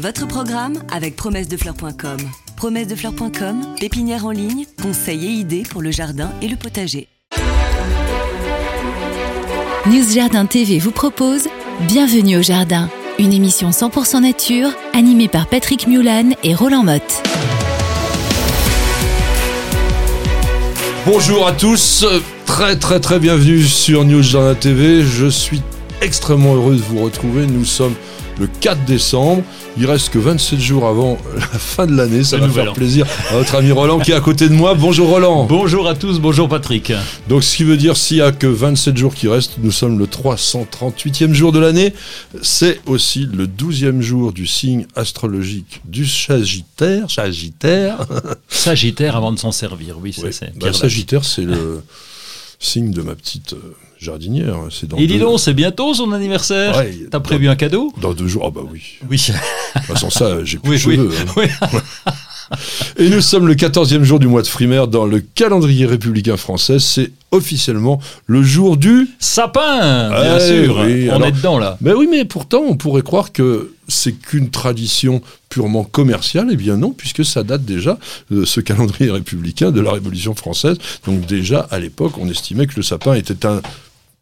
Votre programme avec promessedefleurs.com. Promessedefleurs.com, pépinière en ligne, conseils et idées pour le jardin et le potager. News Jardin TV vous propose Bienvenue au jardin, une émission 100% nature animée par Patrick Mulan et Roland Motte. Bonjour à tous, très très très bienvenue sur News Jardin TV. Je suis extrêmement heureux de vous retrouver. Nous sommes le 4 décembre. Il reste que 27 jours avant la fin de l'année. Ça Le va faire an. plaisir à notre ami Roland qui est à côté de moi. Bonjour Roland. Bonjour à tous, bonjour Patrick. Donc ce qui veut dire s'il y a que 27 jours qui restent, nous sommes le 338e jour de l'année. C'est aussi le 12e jour du signe astrologique du Sagittaire. Sagittaire. Sagittaire avant de s'en servir, oui, c'est Bah. Sagittaire, c'est le signe de ma petite euh, jardinière. C'est dans Et dis donc, c'est bientôt son anniversaire. Ouais, T'as dans- prévu un cadeau Dans deux jours. Ah bah oui. Oui. Bah, sans ça, j'ai plus Oui, de oui. cheveux. hein. Oui. Et nous sommes le 14e jour du mois de frimaire dans le calendrier républicain français. C'est officiellement le jour du... Sapin, bien sûr. oui, On alors- est dedans là. Mais oui, mais pourtant, on pourrait croire que c'est qu'une tradition purement commerciale. Eh bien non, puisque ça date déjà de ce calendrier républicain de la Révolution française. Donc déjà, à l'époque, on estimait que le sapin était un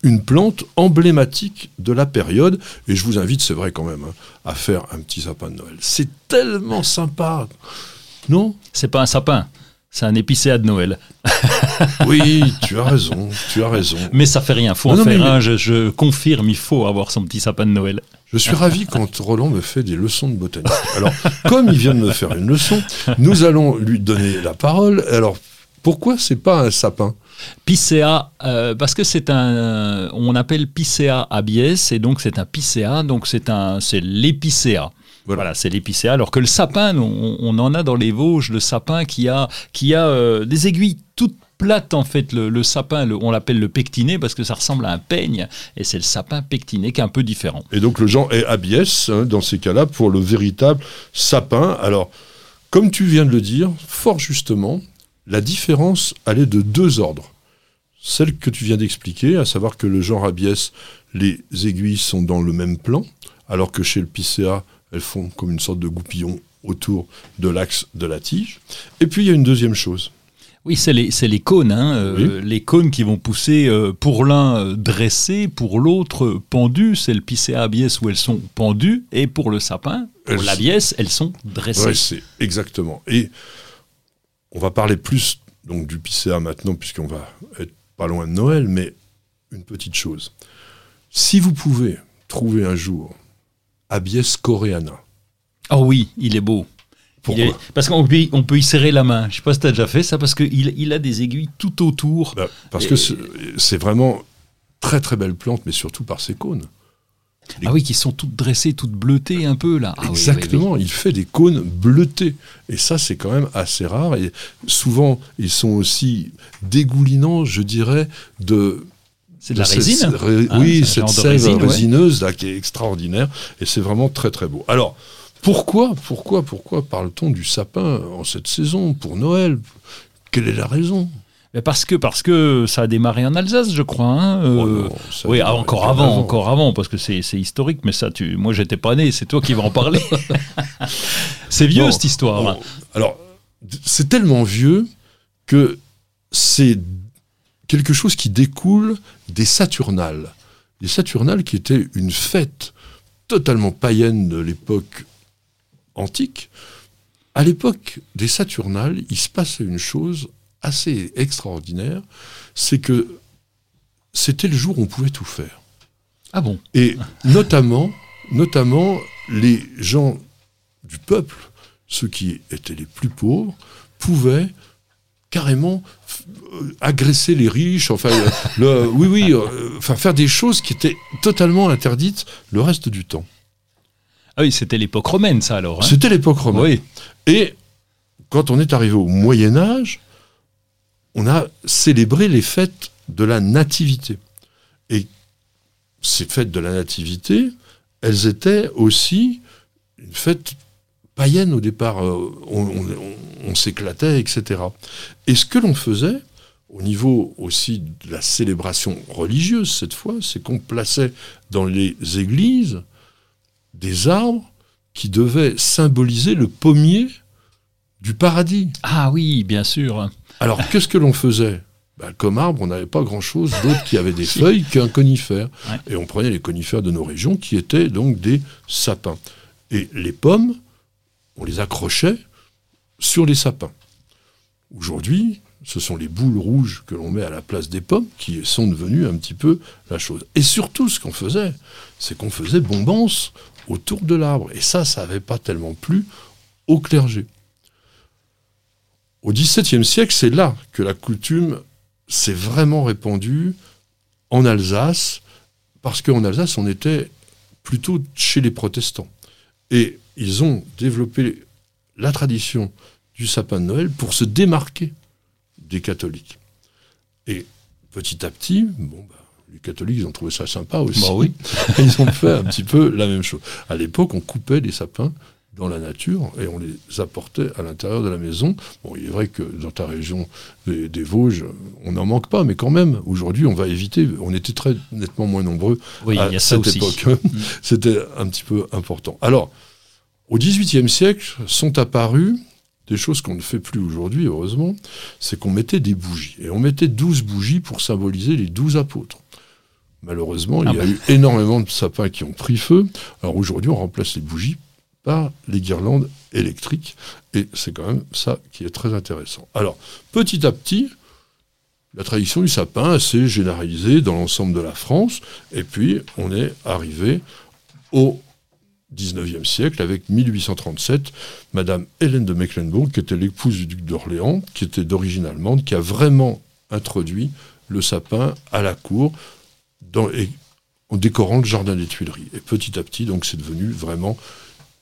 une plante emblématique de la période. Et je vous invite, c'est vrai quand même, hein, à faire un petit sapin de Noël. C'est tellement sympa. Non? C'est pas un sapin, c'est un épicéa de Noël. Oui, tu as raison, tu as raison. Mais ça fait rien, faut Non, en non, faire mais- un. Je, je confirme, il faut avoir son petit sapin de Noël. Je suis ravi quand Roland me fait des leçons de botanique. Alors, comme il vient de me faire une leçon, nous allons lui donner la parole. Alors, pourquoi c'est pas un sapin? Picea, euh, parce que c'est un, on appelle Picea abies, et donc c'est un Picea, donc c'est un, c'est l'épicéa. Voilà. Voilà, c'est l'épicéa. Alors que le sapin, on, on en a dans les Vosges, le sapin qui a, qui a euh, des aiguilles toutes plates en fait. Le, le sapin, le- on l'appelle le pectiné parce que ça ressemble à un peigne, et c'est le sapin pectiné qui est un peu différent. Et donc, le genre est abies, hein, dans ces cas-là, pour le véritable sapin. Alors, comme tu viens de le dire, fort justement, la différence, elle est de deux ordres. Celle que tu viens d'expliquer, à savoir que le genre abies, les aiguilles sont dans le même plan, alors que chez le picéa, elles font comme une sorte de goupillon autour de l'axe de la tige. Et puis, il y a une deuxième chose. Oui, c'est les, cônes, hein, euh, les cônes qui vont pousser euh, pour l'un euh, dressés, pour l'autre pendus. C'est le Picea abies où elles sont pendues, et pour le sapin, pour l'abies, elles sont dressées. C'est exactement. Et on va parler plus donc du picéa maintenant, puisqu'on va être pas loin de Noël, mais une petite chose. Si vous pouvez trouver un jour Abies coreana, Oh oui, il est beau. pourquoi Il est- Parce qu'on peut, y- on peut y serrer la main. Je sais pas si tu as déjà fait ça, parce qu'il il a des aiguilles tout autour. Bah, Parce Et- que c'est vraiment très très belle plante, mais surtout par ses cônes. Ah oui, qui sont toutes dressées, toutes bleutées un peu là. Ah oui, oui, Exactement, il fait des cônes bleutés. Et ça, c'est quand même assez rare. Et souvent, ils sont aussi dégoulinants, je dirais, de. C'est de la cette- résine. ré- hein, oui, cette sève résine, ouais. résineuse là, qui est extraordinaire. Et c'est vraiment très très beau. Alors, pourquoi, pourquoi, pourquoi parle-t-on du sapin en cette saison, pour Noël? Quelle est la raison? Parce que parce que ça a démarré en Alsace, je crois. hein, euh, Oh non, oui, encore avant, encore avant, parce que c'est historique, mais ça, tu, moi, j'étais pas né, c'est toi qui vas en parler. c'est vieux Non, cette histoire. Bon, alors, c'est tellement vieux que c'est quelque chose qui découle des Saturnales. Les Saturnales qui étaient une fête totalement païenne de l'époque antique. À l'époque des Saturnales, il se passait une chose assez extraordinaire, c'est que c'était le jour où on pouvait tout faire. Ah bon? Et notamment, notamment les gens du peuple, ceux qui étaient les plus pauvres, pouvaient carrément agresser les riches, enfin, le- oui, oui, euh, enfin, faire des choses qui étaient totalement interdites le reste du temps. Ah oui, c'était l'époque romaine, ça alors. hein? C'était l'époque romaine. oui. Et quand on est arrivé au Moyen Âge, on a célébré les fêtes de la Nativité. Et ces fêtes de la Nativité, elles étaient aussi une fête païenne au départ. Euh, On, s'éclatait, etc. Et ce que l'on faisait, au niveau aussi de la célébration religieuse cette fois, c'est qu'on plaçait dans les églises des arbres qui devait symboliser le pommier du paradis. Ah oui, bien sûr. Alors, qu'est-ce que l'on faisait? Ben, Comme arbre, on n'avait pas grand-chose d'autre qui avait des feuilles qu'un conifère. Ouais. Et on prenait les conifères de nos régions, qui étaient donc des sapins. Et les pommes, on les accrochait sur les sapins. Aujourd'hui, ce sont les boules rouges que l'on met à la place des pommes qui sont devenues un petit peu la chose. Et surtout, ce qu'on faisait, c'est qu'on faisait bombance autour de l'arbre. Et ça, ça n'avait pas tellement plu au clergé. Au XVIIe siècle, c'est là que la coutume s'est vraiment répandue en Alsace, parce qu'en Alsace, on était plutôt chez les protestants. Et ils ont développé la tradition du sapin de Noël pour se démarquer des catholiques. Et petit à petit, bon, bah, les catholiques, ils ont trouvé ça sympa aussi. Bah oui. ils ont fait un petit peu la même chose. À l'époque, on coupait les sapins dans la nature et on les apportait à l'intérieur de la maison. Bon, il est vrai que dans ta région des, des Vosges, on n'en manque pas, mais quand même, aujourd'hui, on va éviter. On était très nettement moins nombreux Oui, à y a cette époque. C'était un petit peu important. Alors, au XVIIIe siècle sont apparues des choses qu'on ne fait plus aujourd'hui, heureusement, c'est qu'on mettait des bougies. Et on mettait 12 bougies pour symboliser les 12 apôtres. Malheureusement, il Ah y a bah. eu énormément de sapins qui ont pris feu. Alors aujourd'hui, on remplace les bougies les guirlandes électriques. Et c'est quand même ça qui est très intéressant. Alors, petit à petit, la tradition du sapin s'est généralisée dans l'ensemble de la France. Et puis, on est arrivé au 19e siècle avec 1837, Madame Hélène de Mecklenburg, qui était l'épouse du duc d'Orléans, qui était d'origine allemande, qui a vraiment introduit le sapin à la cour en décorant le jardin des Tuileries. Et petit à petit, donc, c'est devenu vraiment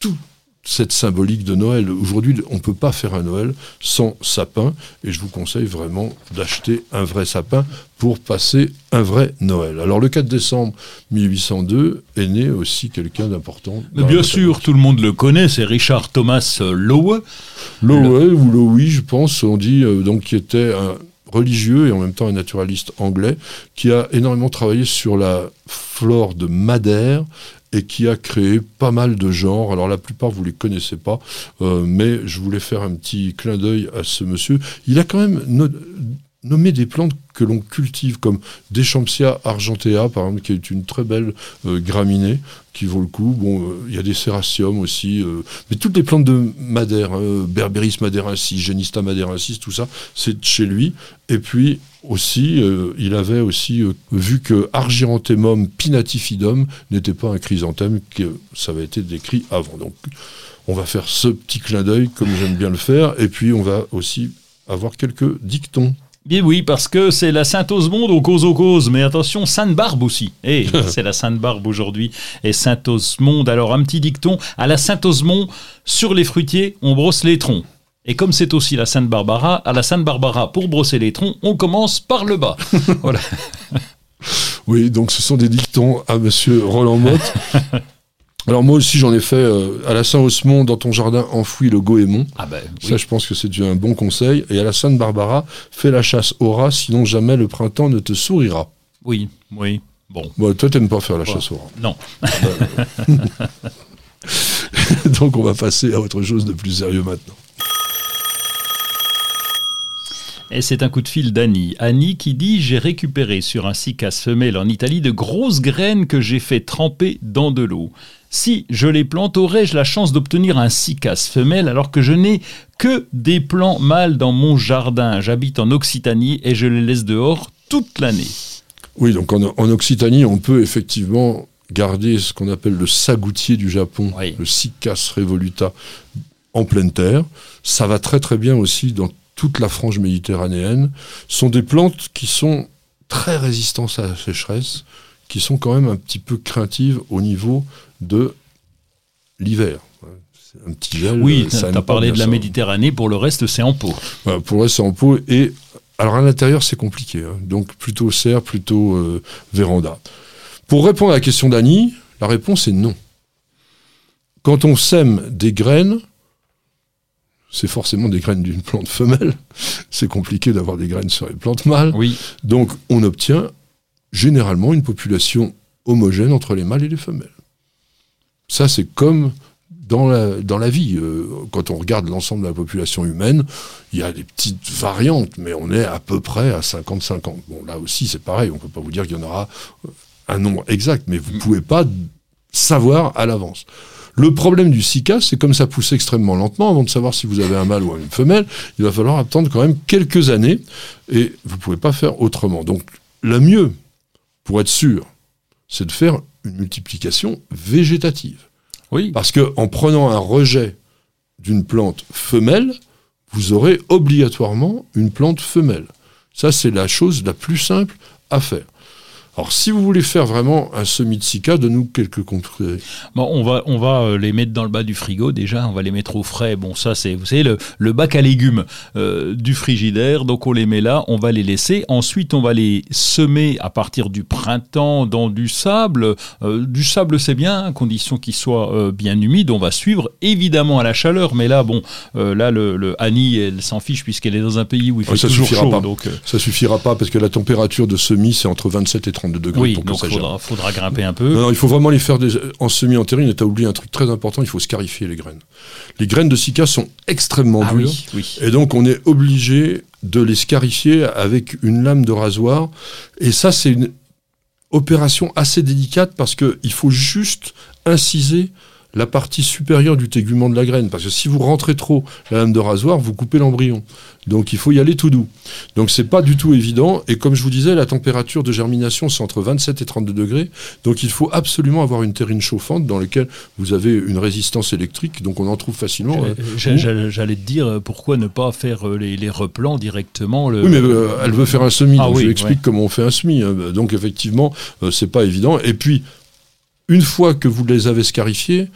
toute cette symbolique de Noël. Aujourd'hui, on ne peut pas faire un Noël sans sapin, et je vous conseille vraiment d'acheter un vrai sapin pour passer un vrai Noël. Alors, le 4 décembre 1802 est né aussi quelqu'un d'important. Bien sûr, tout le monde le connaît, c'est Richard Thomas Lowe. Lowe ou Lowy, je pense, on dit, euh, donc, qui était un religieux et en même temps un naturaliste anglais, qui a énormément travaillé sur la flore de Madère et qui a créé pas mal de genres. Alors la plupart, vous les connaissez pas, euh, mais je voulais faire un petit clin d'œil à ce monsieur. Il a quand même no- nommé des plantes que l'on cultive, comme Deschampsia argentea, par exemple, qui est une très belle euh, graminée, qui vaut le coup. Bon, euh, il y a des sérasiums aussi, euh, mais toutes les plantes de Madère, hein, Berberis madeirensis, Genista madeirensis, tout ça, c'est chez lui. Et puis aussi, euh, il avait aussi euh, vu que Argyranthemum pinatifidum n'était pas un chrysanthème, que ça avait été décrit avant. Donc, on va faire ce petit clin d'œil, comme j'aime bien le faire, et puis on va aussi avoir quelques dictons. Bien oui, parce que c'est la Sainte-Osmonde aux causes aux causes, mais attention, Sainte-Barbe aussi. Eh, c'est la Sainte-Barbe aujourd'hui. Et Sainte-Osmonde, alors un petit dicton, à la Sainte-Osmonde, sur les fruitiers, on brosse les troncs. Et comme c'est aussi la Sainte-Barbara, à la Sainte-Barbara, pour brosser les troncs, on commence par le bas. voilà. Oui, donc ce sont des dictons à monsieur Roland Motte. Alors moi aussi j'en ai fait euh, à la Saint-Osmond dans ton jardin enfoui le goémon. Ah ben, oui. Ça je pense que c'est un bon conseil. Et à la Sainte-Barbara, fais la chasse au rat, sinon jamais le printemps ne te sourira. oui, oui. Bon, Bon, toi t'aimes pas faire la chasse au rat. non. donc on va passer à autre chose de plus sérieux maintenant. Et c'est un coup de fil d'Annie. Annie qui dit J'ai récupéré sur un cycas femelle en Italie de grosses graines que j'ai fait tremper dans de l'eau. Si je les plante, aurais-je la chance d'obtenir un cycas femelle alors que je n'ai que des plants mâles dans mon jardin? J'habite en Occitanie et je les laisse dehors toute l'année. Oui, donc en, en Occitanie, on peut effectivement garder ce qu'on appelle le sagoutier du Japon, Oui. le Cycas revoluta, en pleine terre. Ça va très très bien aussi dans toute la frange méditerranéenne. Sont des plantes qui sont très résistantes à la sécheresse, qui sont quand même un petit peu craintives au niveau de l'hiver. Un petit gel. Oui, tu as parlé de la ça. Méditerranée, pour le reste, c'est en pot. Voilà, pour le reste, c'est en pot. Et alors à l'intérieur, c'est compliqué. hein. Donc plutôt serre, plutôt euh, véranda. Pour répondre à la question d'Annie, la réponse est non. Quand on sème des graines, c'est forcément des graines d'une plante femelle. C'est compliqué d'avoir des graines sur les plantes mâles. Oui, Donc on obtient généralement une population homogène entre les mâles et les femelles. Ça, c'est comme dans la, dans la vie. Euh, quand on regarde l'ensemble de la population humaine, il y a des petites variantes, mais on est à peu près à 50-50. Bon, là aussi, c'est pareil, on ne peut pas vous dire qu'il y en aura un nombre exact, mais vous ne pouvez pas savoir à l'avance. Le problème du SICA, c'est comme ça pousse extrêmement lentement, avant de savoir si vous avez un mâle ou une femelle, il va falloir attendre quand même quelques années, et vous ne pouvez pas faire autrement. Donc, le mieux, pour être sûr, c'est de faire une multiplication végétative. Oui. Parce que en prenant un rejet d'une plante femelle, vous aurez obligatoirement une plante femelle. Ça, c'est la chose la plus simple à faire. Alors, si vous voulez faire vraiment un semi de Sika, donne-nous quelques conseils. Bon, on va, on va euh, les mettre dans le bas du frigo déjà, on va les mettre au frais. Bon, ça, c'est, vous savez, le, le bac à légumes euh, du frigidaire. Donc, on les met là, on va les laisser. Ensuite, on va les semer à partir du printemps dans du sable. Euh, du sable, c'est bien, à condition qu'il soit bien humide. On va suivre évidemment à la chaleur, mais là, bon, là, le, le, Annie, elle s'en fiche puisqu'elle est dans un pays où il fait ça toujours chaud. Pas. Donc, ça suffira pas parce que la température de semis, c'est entre 27 et 30 degrés oui, pour donc ça faudra, faudra, grimper un peu. Non, il faut vraiment les faire des, en semi-entérine. Et tu as oublié un truc très important, il faut scarifier les graines. Les graines de Sika sont extrêmement ah, dures. Oui, oui. Et donc on est obligé de les scarifier avec une lame de rasoir. Et ça, c'est une opération assez délicate parce qu'il faut juste inciser la partie supérieure du tégument de la graine. Parce que si vous rentrez trop la lame de rasoir, vous coupez l'embryon. Donc il faut y aller tout doux. Donc c'est pas du tout évident. Et comme je vous disais, la température de germination, c'est entre 27 et 32 degrés. Donc il faut absolument avoir une terrine chauffante dans laquelle vous avez une résistance électrique. Donc on en trouve facilement. J'allais te dire, pourquoi ne pas faire euh, les, replants directement Oui, mais euh, elle veut faire un semi. Ah, donc je lui explique comment on fait un semi. Hein. Donc effectivement, euh, c'est pas évident. Et puis, une fois que vous les avez scarifiés,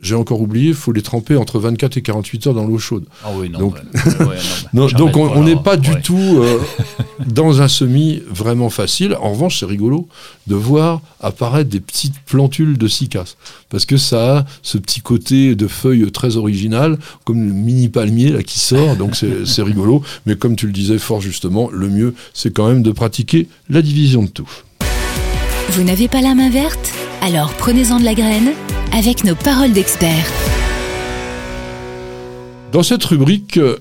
j'ai encore oublié, il faut les tremper entre 24 et 48 heures dans l'eau chaude. Ah oui, non. Donc, ouais, non, donc on n'est pas du tout euh, dans un semis vraiment facile. En revanche, c'est rigolo de voir apparaître des petites plantules de cycas. Parce que ça a ce petit côté de feuilles très original, comme le mini palmier là, qui sort. Donc c'est rigolo. Mais comme tu le disais fort justement, le mieux, c'est quand même de pratiquer la division de touffes. Vous n'avez pas la main verte? Alors prenez-en de la graine avec nos paroles d'experts. Dans cette rubrique, euh,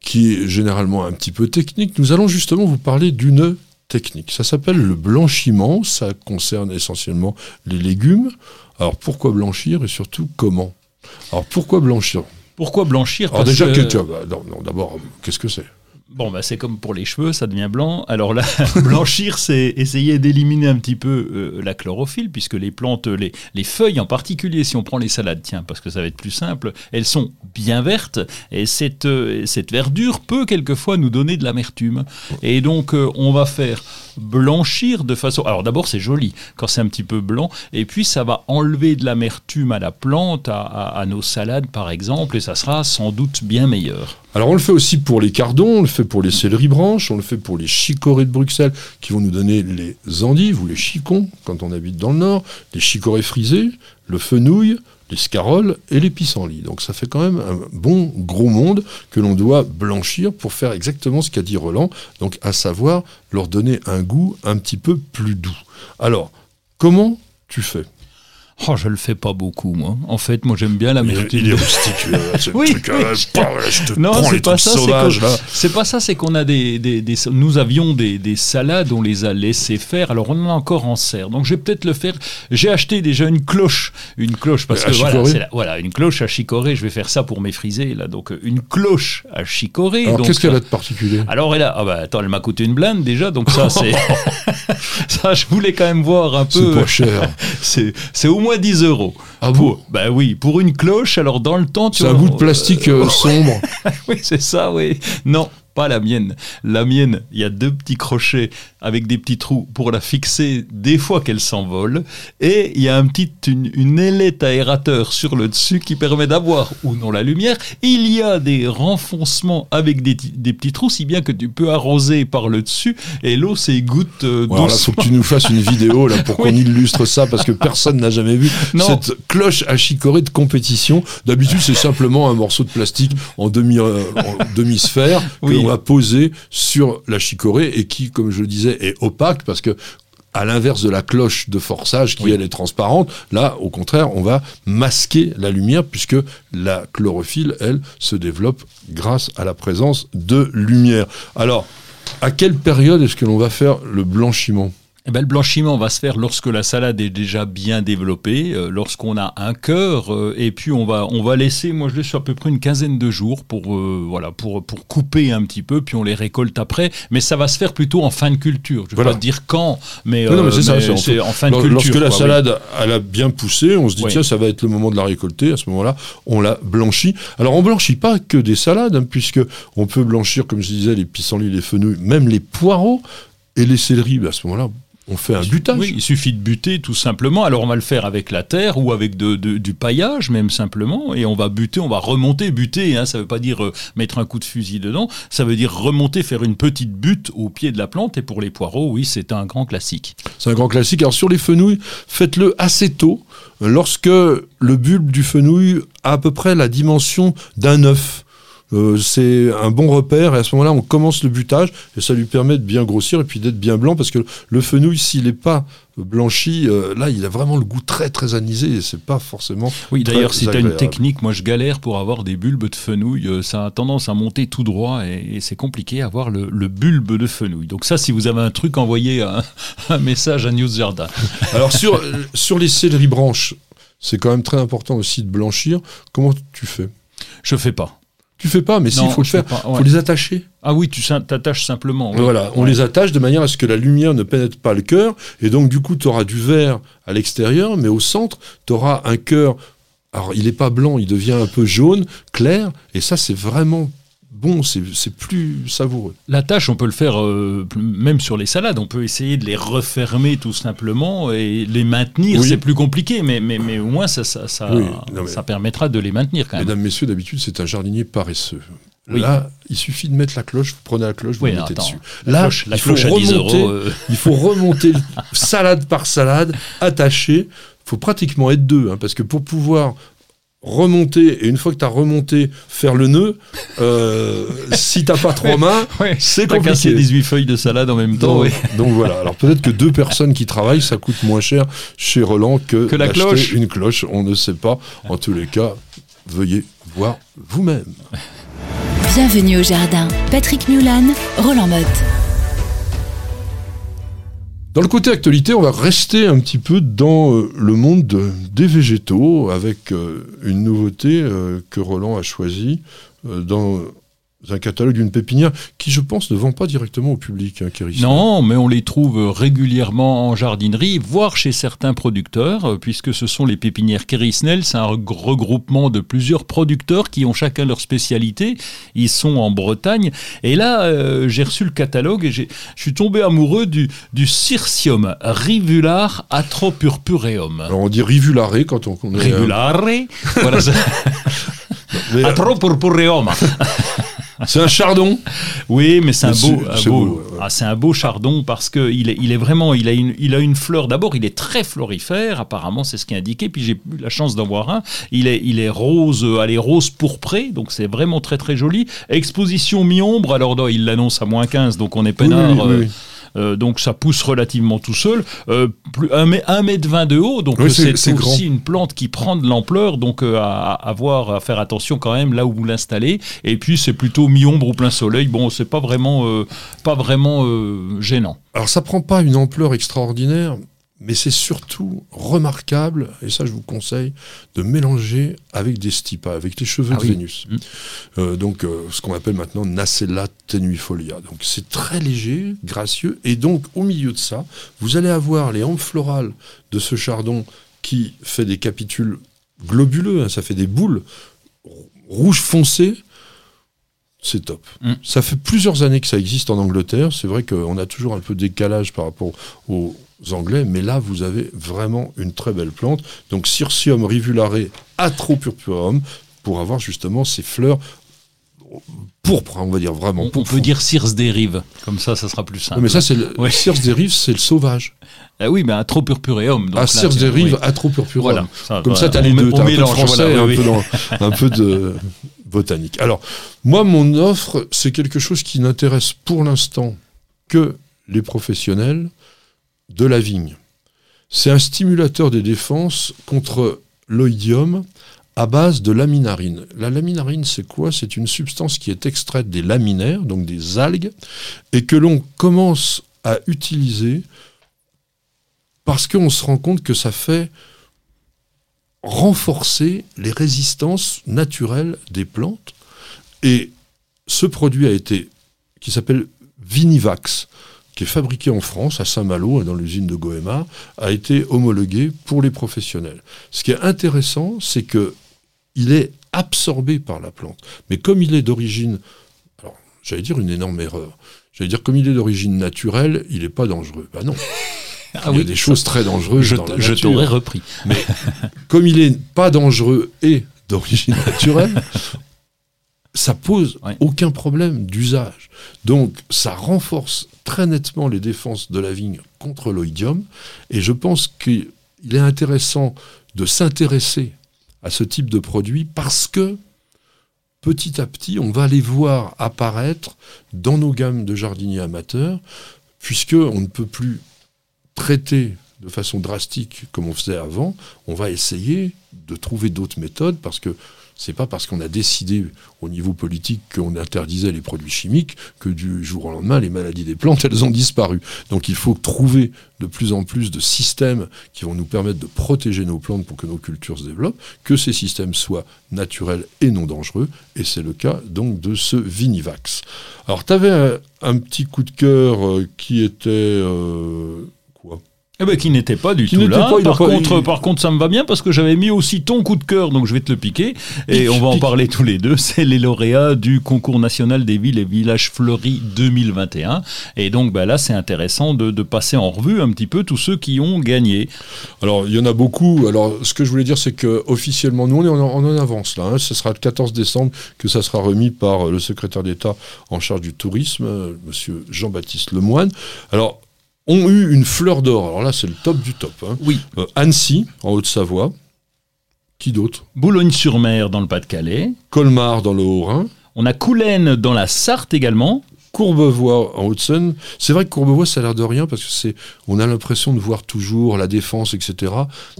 qui est généralement un petit peu technique, nous allons justement vous parler d'une technique. Ça s'appelle le blanchiment, ça concerne essentiellement les légumes. Alors pourquoi blanchir et surtout comment? Alors pourquoi blanchir? Pourquoi blanchir? Alors déjà, bah, d'abord, qu'est-ce que c'est? Bon, bah, c'est comme pour les cheveux, ça devient blanc. Alors là, blanchir, c'est essayer d'éliminer un petit peu euh, la chlorophylle, puisque les plantes, les, les, feuilles en particulier, si on prend les salades, tiens, parce que ça va être plus simple, elles sont bien vertes, et cette, euh, cette verdure peut quelquefois nous donner de l'amertume. Et donc, euh, on va faire blanchir de façon... Alors d'abord, c'est joli quand c'est un petit peu blanc, et puis ça va enlever de l'amertume à la plante, à, à nos salades par exemple, et ça sera sans doute bien meilleur. Alors on le fait aussi pour les cardons, on le fait pour les céleri branches, on le fait pour les chicorées de Bruxelles qui vont nous donner les endives ou les chicons quand on habite dans le nord, les chicorées frisées, le fenouil, les scaroles et les pissenlits. Donc ça fait quand même un bon gros monde que l'on doit blanchir pour faire exactement ce qu'a dit Roland, donc à savoir leur donner un goût un petit peu plus doux. Alors, comment tu fais? Oh, je le fais pas beaucoup, moi. En fait, moi, j'aime bien la Il, il est rustique, ce oui, truc. Euh, je te non, c'est pas, ça, c'est pas ça. C'est qu'on a des, des, des, nous avions des, des, salades, on les a laissées faire. Alors, on en a encore en serre. Donc, je vais peut-être le faire. J'ai acheté déjà une cloche, une cloche parce que voilà, la, voilà, une cloche à chicorée. Je vais faire ça pour mes frisés là. Donc, une cloche à chicorée. Alors, qu'est-ce qu'elle a de particulier? Alors, elle a, ah bah, attends, elle m'a coûté une blinde déjà. Donc ça, c'est ça. Je voulais quand même voir un peu. C'est pas cher. c'est au moins 10 euros. Ah bon Ben oui, pour une cloche, alors dans le temps, tu C'est un bout de plastique euh, sombre. oui, c'est ça, oui. Non, pas la mienne. La mienne, il y a deux petits crochets avec des petits trous pour la fixer des fois qu'elle s'envole. Et il y a un petit, une, ailette aérateur sur le dessus qui permet d'avoir ou non la lumière. Il y a des renfoncements avec des, petits trous, si bien que tu peux arroser par le dessus et l'eau s'égoutte euh. Il faut que tu nous fasses une vidéo là pour qu'on illustre ça parce que personne n'a jamais vu cette cloche à chicorée de compétition. D'habitude, c'est simplement un morceau de plastique en demi, euh, demi sphère que l'on va poser sur la chicorée et qui, comme je le disais, est opaque parce que à l'inverse de la cloche de forçage qui Oui. elle est transparente, là au contraire on va masquer la lumière puisque la chlorophylle elle se développe grâce à la présence de lumière. Alors à quelle période est-ce que l'on va faire le blanchiment? Eh ben, le blanchiment va se faire lorsque la salade est déjà bien développée, euh, lorsqu'on a un cœur, euh, et puis on va, on va laisser, moi je laisse à peu près une quinzaine de jours pour, euh, voilà, pour, pour couper un petit peu, puis on les récolte après. Mais ça va se faire plutôt en fin de culture. Je ne vais Voilà. pas dire quand, mais, Non, non, mais c'est ça, mais c'est en- fin de culture. Lorsque la quoi, oui. salade elle a bien poussé, on se dit Oui. tiens ça va être le moment de la récolter. À ce moment-là, on la blanchit. Alors on blanchit pas que des salades, hein, puisque on peut blanchir, comme je disais, les pissenlits, les fenouils, même les poireaux et les céleris. Ben, à ce moment-là, on fait un butage. Oui, il suffit de buter tout simplement. Alors on va le faire avec la terre ou avec de, de- du paillage même simplement. Et on va buter, on va remonter, buter. Hein, ça veut pas dire euh, mettre un coup de fusil dedans. Ça veut dire remonter, faire une petite butte au pied de la plante. Et pour les poireaux, oui, c'est un grand classique. C'est un grand classique. Alors sur les fenouils, faites-le assez tôt, lorsque le bulbe du fenouil a à peu près la dimension d'un œuf. Euh, c'est un bon repère et à ce moment-là on commence le butage et ça lui permet de bien grossir et puis d'être bien blanc parce que le fenouil s'il n'est pas blanchi euh, là il a vraiment le goût très très anisé et c'est pas forcément Oui, d'ailleurs, si tu as une technique, moi je galère pour avoir des bulbes de fenouil. Euh, Ça a tendance à monter tout droit et, et c'est compliqué à avoir le, le bulbe de fenouil. Donc ça, si vous avez un truc, envoyez un, un message à News Jardin. Alors sur, euh, sur les céleri branches, c'est quand même très important aussi de blanchir. Comment tu fais? Je fais pas. Tu fais pas, mais si, Non, il faut le faire. Il ouais. faut les attacher. Ah oui, tu t'attaches simplement. Voilà, on Ouais. les attache de manière à ce que la lumière ne pénètre pas le cœur. Et donc, du coup, tu auras du vert à l'extérieur, mais au centre, tu auras un cœur. Alors, il n'est pas blanc, il devient un peu jaune, clair. Et ça, c'est vraiment bon, c'est plus savoureux. La tâche, on peut le faire euh, même sur les salades. On peut essayer de les refermer tout simplement et les maintenir. Oui. C'est plus compliqué, mais, mais, mais au moins ça, ça, ça, Oui, non, mais- ça permettra de les maintenir quand même. Mesdames, messieurs, d'habitude, c'est un jardinier paresseux. Oui. Là, il suffit de mettre la cloche, vous prenez la cloche, vous Oui, mettez attends. dessus. La Là, cloche, la il faut cloche à 10 remonter, euros. euh, il faut remonter salade par salade, attaché. Il faut pratiquement être deux, hein, parce que pour pouvoir remonter, et une fois que tu as remonté, faire le nœud, euh, si t'as pas trois mains, ouais, c'est T'as cassé compliqué. 18 feuilles de salade en même temps. Donc, voilà. Alors peut-être que deux personnes qui travaillent, ça coûte moins cher chez Roland que, Que la d'acheter cloche. une cloche. On ne sait pas. En tous les cas, veuillez voir vous-même. Bienvenue au jardin. Patrick Mulan, Roland Motte. Dans le côté actualité, on va rester un petit peu dans euh, le monde de- des végétaux avec euh, une nouveauté euh, que Roland a choisie dans un catalogue d'une pépinière qui, je pense, ne vend pas directement au public, hein. Non, mais on les trouve régulièrement en jardinerie, voire chez certains producteurs, euh, puisque ce sont les pépinières Kerisnel. C'est un reg- regroupement de plusieurs producteurs qui ont chacun leur spécialité. Ils sont en Bretagne. Et là, euh, j'ai reçu le catalogue et je suis tombé amoureux du, du Cirsium rivular atropurpureum. Alors on dit rivulare quand on, on est... euh, Rivulare, voilà, ça. mais, euh, atropurpureum. c'est un chardon. Oui, mais c'est un beau, un c'est beau- beau, ouais, ouais. ah, c'est un beau chardon parce que il est, il est vraiment, il a une, il a une fleur. D'abord, il est très florifère. Apparemment, c'est ce qui est indiqué. Puis j'ai eu la chance d'en voir un. Il est, il est rose, euh, allez, rose pourpré. Donc c'est vraiment très très joli. Exposition mi-ombre. Alors non, il l'annonce à moins 15, donc on est peinard. oui, oui, oui. Euh, donc ça pousse relativement tout seul. Euh, plus, 1 mètre 20 de haut, donc Oui, euh, c'est- aussi grand. une plante qui prend de l'ampleur, donc euh, à, à voir, à faire attention quand même là où vous l'installez. Et puis c'est plutôt mi-ombre ou plein soleil. Bon, c'est pas vraiment, euh, pas vraiment euh, gênant. Alors ça prend pas une ampleur extraordinaire, mais c'est surtout remarquable, et ça je vous conseille, de mélanger avec des stipas, avec les cheveux Ah de oui. Vénus. Mm. Euh, donc euh, ce qu'on appelle maintenant Nacella tenuifolia. Donc c'est très léger, gracieux, et donc au milieu de ça, vous allez avoir les hampes florales de ce chardon qui fait des capitules globuleux, hein, ça fait des boules rouge foncé. C'est top. Mm. Ça fait plusieurs années que ça existe en Angleterre. C'est vrai qu'on a toujours un peu de décalage par rapport aux Anglais, mais là, vous avez vraiment une très belle plante. Donc, Cirsium rivulare atropurpureum, pour avoir justement ces fleurs pourpres, hein, on va dire vraiment On, peut dire Circe des rives, comme ça, ça sera plus simple. Oui, mais ça, c'est le Ouais. Circe des rives, c'est le sauvage. Ah oui, mais un trop purpureum. donc ah, là, Circe rives oui. Voilà. Ça, Comme ça, tu as les deux. un peu de mélange, français voilà, et oui, un, oui. peu dans- un peu de botanique. Alors, moi, mon offre, c'est quelque chose qui n'intéresse pour l'instant que les professionnels de la vigne. C'est un stimulateur des défenses contre l'oïdium à base de laminarine. La laminarine, c'est quoi? C'est une substance qui est extraite des laminaires, donc des algues, et que l'on commence à utiliser parce qu'on se rend compte que ça fait renforcer les résistances naturelles des plantes. Et ce produit a été, qui s'appelle Vinivax, qui est fabriqué en France, à Saint-Malo, dans l'usine de Goema, a été homologué pour les professionnels. Ce qui est intéressant, c'est que il est absorbé par la plante. Mais comme il est d'origine, alors j'allais dire une énorme erreur, j'allais dire comme il est d'origine naturelle, il n'est pas dangereux. Ben non. Ah il y oui, a des choses très dangereuses Je, dans la je nature. t'aurais repris. Mais comme il est pas dangereux et d'origine naturelle, ça pose Ouais. aucun problème d'usage. Donc ça renforce très nettement les défenses de la vigne contre l'oïdium. Et je pense qu'il est intéressant de s'intéresser à ce type de produit parce que petit à petit, on va les voir apparaître dans nos gammes de jardiniers amateurs, puisque on ne peut plus traiter de façon drastique comme on faisait avant, on va essayer de trouver d'autres méthodes parce que c'est pas parce qu'on a décidé au niveau politique qu'on interdisait les produits chimiques que du jour au lendemain les maladies des plantes elles ont disparu. Donc il faut trouver de plus en plus de systèmes qui vont nous permettre de protéger nos plantes pour que nos cultures se développent, que ces systèmes soient naturels et non dangereux et c'est le cas donc de ce Vinivax. Alors tu avais un, petit coup de cœur euh, qui était euh, Eh ben, qui n'était pas du Qui tout là. pas, par, contre, par contre, ça me va bien parce que j'avais mis aussi ton coup de cœur, donc je vais te le piquer. Et on va en parler tous les deux. C'est les lauréats du concours national des villes et villages fleuris 2021. Et donc bah, là, c'est intéressant de, de passer en revue un petit peu tous ceux qui ont gagné. Alors, il y en a beaucoup. Alors, ce que je voulais dire, c'est que officiellement, nous, on est en, on en avance là. hein. Ce sera le 14 décembre que ça sera remis par euh, le secrétaire d'État en charge du tourisme, euh, Monsieur Jean-Baptiste Lemoine. Alors, ont eu une fleur d'or. Alors là, c'est le top du top. hein. Oui. Euh, Annecy, en Haute-Savoie. Qui d'autre? Boulogne-sur-Mer dans le Pas-de-Calais. Colmar, dans le Haut-Rhin. On a Coulaine dans la Sarthe également. Courbevoie en Haute-Seine. C'est vrai que Courbevoie, ça a l'air de rien parce que c'est, on a l'impression de voir toujours la défense, etc.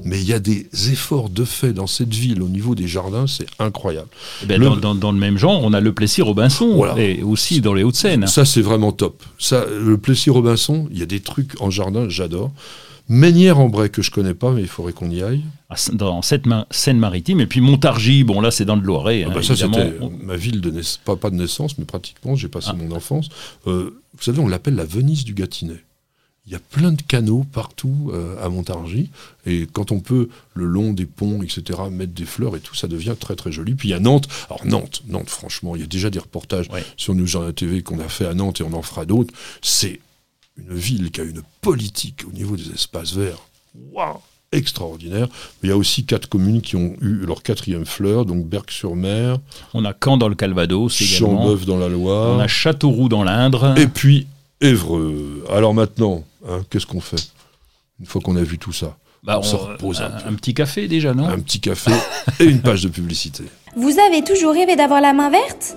Mais il y a des efforts de fait dans cette ville au niveau des jardins, c'est incroyable. Eh ben, Le- dans, dans- dans le même genre, on a le Plessis-Robinson Voilà. et aussi dans les Hauts-de-Seine. Ça, c'est vraiment top. Ça, le Plessis-Robinson, il y a des trucs en jardin, j'adore. Ménière-en-Bray, que je connais pas, mais il faudrait qu'on y aille. à- dans cette ma- Seine-Maritime. Et puis Montargis, bon là c'est dans le Loiret. Ah hein, bah ça, c'était On- ma ville de pas, pas de naissance, mais pratiquement, j'ai passé Ah. mon enfance. Euh, vous savez, on l'appelle la Venise du Gâtinais. Il y a plein de canaux partout euh, à Montargis, et quand on peut, le long des ponts, etc., mettre des fleurs et tout, ça devient très très joli. Puis il y a Nantes. Alors Nantes, Nantes, franchement, il y a déjà des reportages Ouais. sur News Journal TV qu'on a fait à Nantes et on en fera d'autres. C'est une ville qui a une politique au niveau des espaces verts. Waouh extraordinaire. Mais il y a aussi quatre communes qui ont eu leur quatrième fleur, donc Berck-sur-Mer, On a Caen dans le Calvados également. Chambeuf dans la Loire, On a Châteauroux dans l'Indre. et puis Évreux. Alors maintenant, hein, qu'est-ce qu'on fait Une fois qu'on a vu tout ça, Bah, on se repose un un, peu. un petit café déjà, non? Un petit café et une page de publicité. Vous avez toujours rêvé d'avoir la main verte?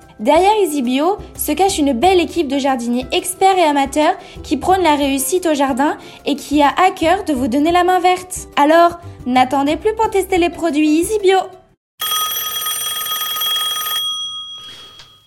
Derrière EasyBio se cache une belle équipe de jardiniers experts et amateurs qui prônent la réussite au jardin et qui a à cœur de vous donner la main verte. Alors, n'attendez plus pour tester les produits EasyBio.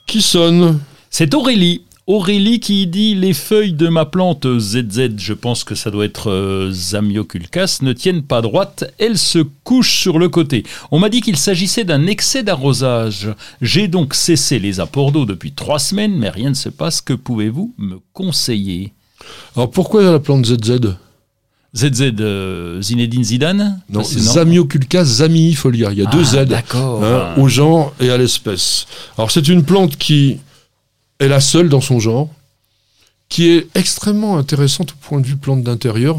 Qui sonne? C'est Aurélie. Aurélie qui dit les feuilles de ma plante ZZ, je pense que ça doit être euh, Zamioculcas, ne tiennent pas droite, elles se couchent sur le côté. On m'a dit qu'il s'agissait d'un excès d'arrosage. J'ai donc cessé les apports d'eau depuis trois semaines, mais rien ne se passe. Que pouvez-vous me conseiller? Alors pourquoi la plante ZZ ZZ, euh, Zinedine Zidane? Non, C'est- Zamioculcas zamiifolia. Il y a deux Ah, Z D'accord. hein, au genre et à l'espèce. Alors c'est une plante qui est la seule dans son genre, qui est extrêmement intéressante au point de vue plante d'intérieur.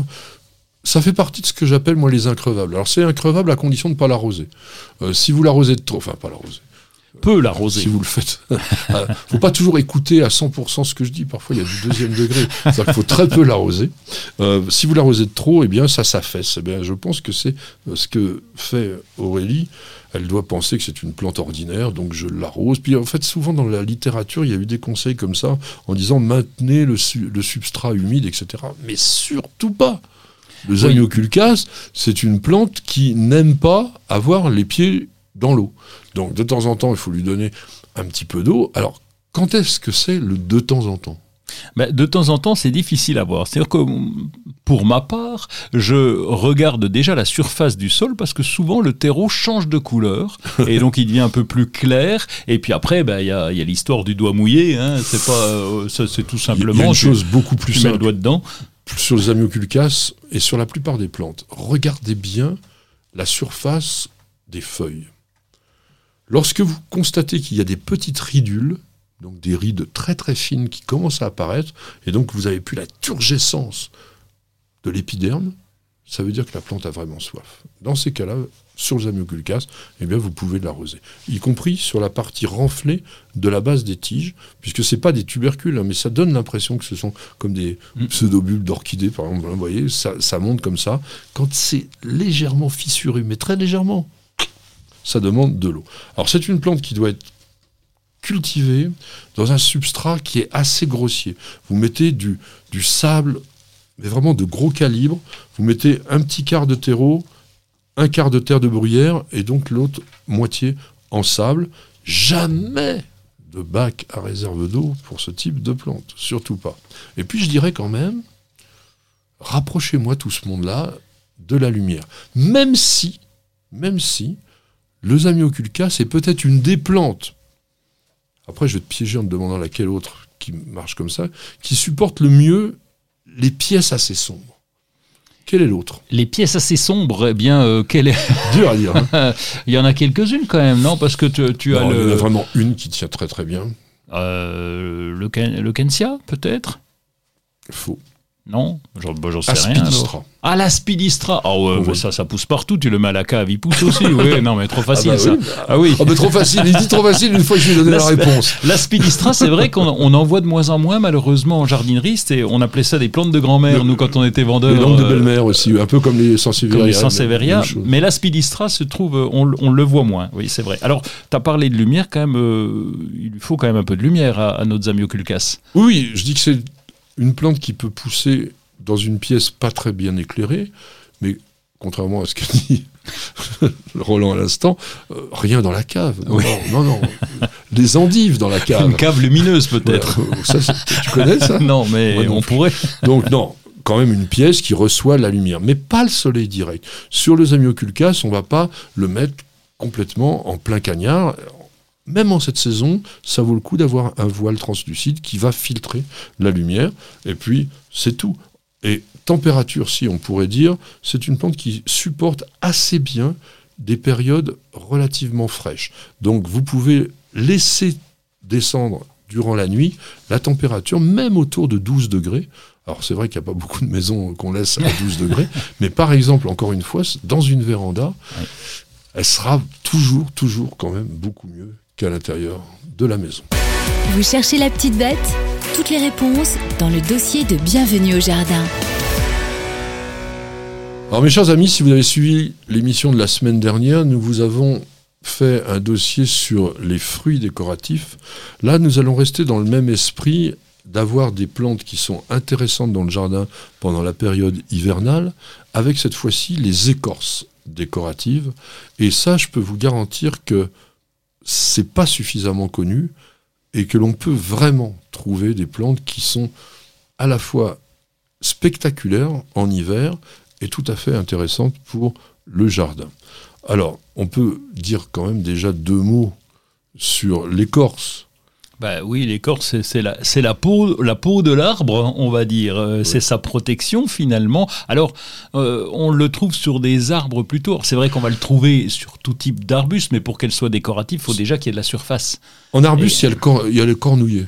Ça fait partie de ce que j'appelle moi les increvables. Alors c'est increvable à condition de ne pas l'arroser. Euh, si vous l'arrosez de trop, enfin pas l'arroser, Peu l'arroser. si vous le faites. Euh, faut pas toujours écouter à 100% ce que je dis. Parfois, il y a du deuxième degré. Qu'il faut très peu l'arroser. Euh, si vous l'arrosez de trop, eh bien, ça s'affaisse. Eh bien, je pense que c'est ce que fait Aurélie. Elle doit penser que c'est une plante ordinaire, donc je l'arrose. Puis, en fait, souvent dans la littérature, il y a eu des conseils comme ça, en disant maintenez le, su- le substrat humide, etc. Mais surtout pas. Le Zamioculcas, c'est une plante qui n'aime pas avoir les pieds dans l'eau. Donc de temps en temps, il faut lui donner un petit peu d'eau. Alors, quand est-ce que c'est le de temps en temps? Ben, de temps en temps, c'est difficile à voir. C'est-à-dire que pour ma part, je regarde déjà la surface du sol parce que souvent le terreau change de couleur et donc il devient un peu plus clair. Et puis après, ben, il y a, y a l'histoire du doigt mouillé. Hein. C'est pas, euh, c'est tout simplement. il y a une tu- chose beaucoup plus tu mets le simple doigt dedans. sur le Zamioculcas et sur la plupart des plantes. Regardez bien la surface des feuilles. Lorsque vous constatez qu'il y a des petites ridules, donc des rides très très fines qui commencent à apparaître, et donc vous avez plus la turgescence de l'épiderme, ça veut dire que la plante a vraiment soif. Dans ces cas-là, sur le Zamioculcas, eh bien vous pouvez l'arroser, y compris sur la partie renflée de la base des tiges, puisque c'est pas des tubercules, hein, mais ça donne l'impression que ce sont comme des Mm. pseudobulbes d'orchidées, par exemple. Vous voyez, ça, ça monte comme ça. Quand c'est légèrement fissuré, mais très légèrement, ça demande de l'eau. Alors c'est une plante qui doit être cultivée dans un substrat qui est assez grossier. Vous mettez du, sable, mais vraiment de gros calibre. Vous mettez un petit quart de terreau, un quart de terre de bruyère, et donc l'autre moitié en sable. Jamais de bac à réserve d'eau pour ce type de plante. Surtout pas. Et puis je dirais quand même, rapprochez-moi tout ce monde-là de la lumière. Même si, même si, le Zamioculcas c'est peut-être une des plantes, après je vais te piéger en te demandant laquelle autre qui marche comme ça, qui supporte le mieux les pièces assez sombres. Quelle est l'autre? Les pièces assez sombres, eh bien, euh, quelle est- Dur à dire. hein. il y en a quelques-unes quand même, non? Parce que tu, tu as Non, Il y en le, a vraiment une qui tient très très bien. euh, le, Ken- le Kensia, peut-être? Faux. Non J'en bah, sais rien. Aspidistra. Ah, l'aspidistra Ah ouais, Oui. mais ça, ça pousse partout. Tu le mets à la cave, il pousse aussi. Oui, non, mais trop facile bah ça. oui. Ah oui. Ah bah trop facile, il dit trop facile une fois que je lui ai donné la réponse. L'aspidistra, c'est vrai qu'on on en voit de moins en moins, malheureusement, en jardinerie. On appelait ça des plantes de grand-mère, nous, quand on était vendeurs. Les langues de euh, belle-mère aussi, un peu comme les Sansevieria. les Sansevieria, chose. mais l'aspidistra se trouve, euh, on, on le voit moins, oui, c'est vrai. Alors, tu as parlé de lumière, quand même, euh, il faut quand même un peu de lumière à, à notre Zamioculcas. Oui, je dis que c'est une plante qui peut pousser dans une pièce pas très bien éclairée, mais contrairement à ce que dit Roland à l'instant, euh, rien dans la cave. Non, Oui. non, non, non. Les endives dans la cave. Une cave lumineuse, peut-être. Voilà. C'est- tu connais ça non, mais non on plus. pourrait. Donc non, quand même une pièce qui reçoit la lumière, mais pas le soleil direct. Sur le Zamioculcas, on va pas le mettre complètement en plein cagnard. Même en cette saison, ça vaut le coup d'avoir un voile translucide qui va filtrer la lumière. Et puis, c'est tout. Et température, si on pourrait dire, c'est une plante qui supporte assez bien des périodes relativement fraîches. Donc, vous pouvez laisser descendre durant la nuit la température, même autour de 12 degrés. Alors c'est vrai qu'il n'y a pas beaucoup de maisons qu'on laisse à 12 degrés, mais par exemple, encore une fois, dans une véranda, Ouais. elle sera toujours, toujours quand même beaucoup mieux qu'à l'intérieur de la maison. Vous cherchez la petite bête Toutes les réponses dans le dossier de Bienvenue au jardin. Alors mes chers amis, si vous avez suivi l'émission de la semaine dernière, nous vous avons fait un dossier sur les fruits décoratifs. Là, nous allons rester dans le même esprit d'avoir des plantes qui sont intéressantes dans le jardin pendant la période hivernale, avec cette fois-ci les écorces décoratives. Et ça, je peux vous garantir que c'est pas suffisamment connu et que l'on peut vraiment trouver des plantes qui sont à la fois spectaculaires en hiver et tout à fait intéressantes pour le jardin. Alors, on peut dire quand même déjà deux mots sur l'écorce. Bah oui, l'écorce, c'est- c'est la, c'est la peau, la peau de l'arbre, on va dire. Euh, C'est sa protection finalement. Alors, euh, on le trouve sur des arbres plutôt. Alors, C'est vrai qu'on va le trouver sur tout type d'arbustes, mais pour qu'elle soit décorative, il faut déjà qu'il y ait de la surface. En arbuste, il y a le cor- il y a le cornouiller.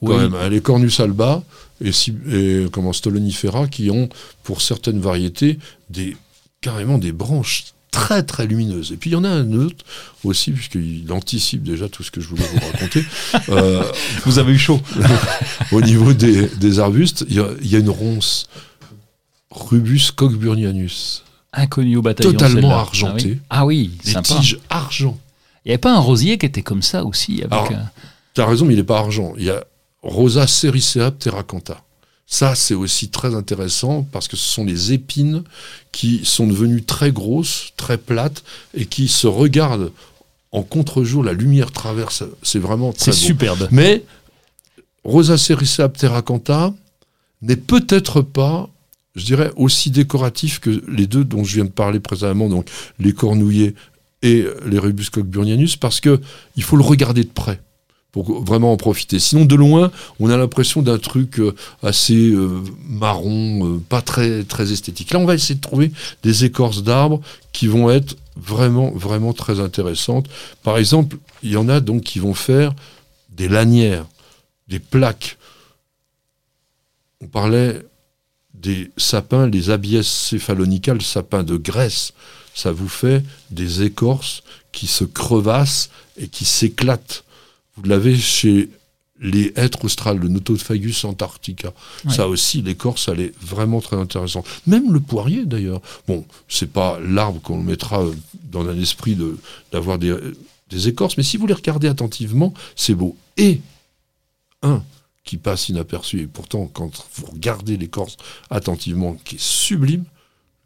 Quand Oui. même, hein, les cornus alba, et, et comment, stolonifera qui ont, pour certaines variétés, des, carrément des branches très très lumineuses. Et puis il y en a un autre aussi, puisqu'il anticipe déjà tout ce que je voulais vous raconter. Euh, Vous avez eu chaud. au niveau des, des arbustes, il y, a, il y a une ronce, Rubus cockburnianus, Inconnu au bataillon. Totalement celle-là. argenté. Ah oui, ah oui des tiges argent. Il n'y avait pas un rosier qui était comme ça aussi avec un- Tu as raison, mais il n'est pas argent. Il y a Rosa sericea pterracantha. Ça, c'est aussi très intéressant parce que ce sont les épines qui sont devenues très grosses, très plates et qui se regardent en contre-jour. La lumière traverse. C'est vraiment très C'est superbe. Mais Rosa sericea pterracantha n'est peut-être pas, je dirais, aussi décoratif que les deux dont je viens de parler précédemment, donc les cornouillers et les Rubus cockburnianus, parce que il faut le regarder de près pour vraiment en profiter. Sinon, de loin, on a l'impression d'un truc euh, assez euh, marron, euh, pas très, très esthétique. Là, on va essayer de trouver des écorces d'arbres qui vont être vraiment, vraiment très intéressantes. Par exemple, il y en a donc qui vont faire des lanières, des plaques. On parlait des sapins, les abies céphalonicales, sapins de Grèce. Ça vous fait des écorces qui se crevassent et qui s'éclatent. Vous l'avez chez les hêtres australes, le Notophagus antarctica. Ouais. Ça aussi, l'écorce, elle est vraiment très intéressante. Même le poirier, d'ailleurs. Bon, c'est pas l'arbre qu'on mettra euh, dans un esprit de- d'avoir des, des écorces, mais si vous les regardez attentivement, c'est beau. Et un qui passe inaperçu, et pourtant, quand vous regardez l'écorce attentivement, qui est sublime,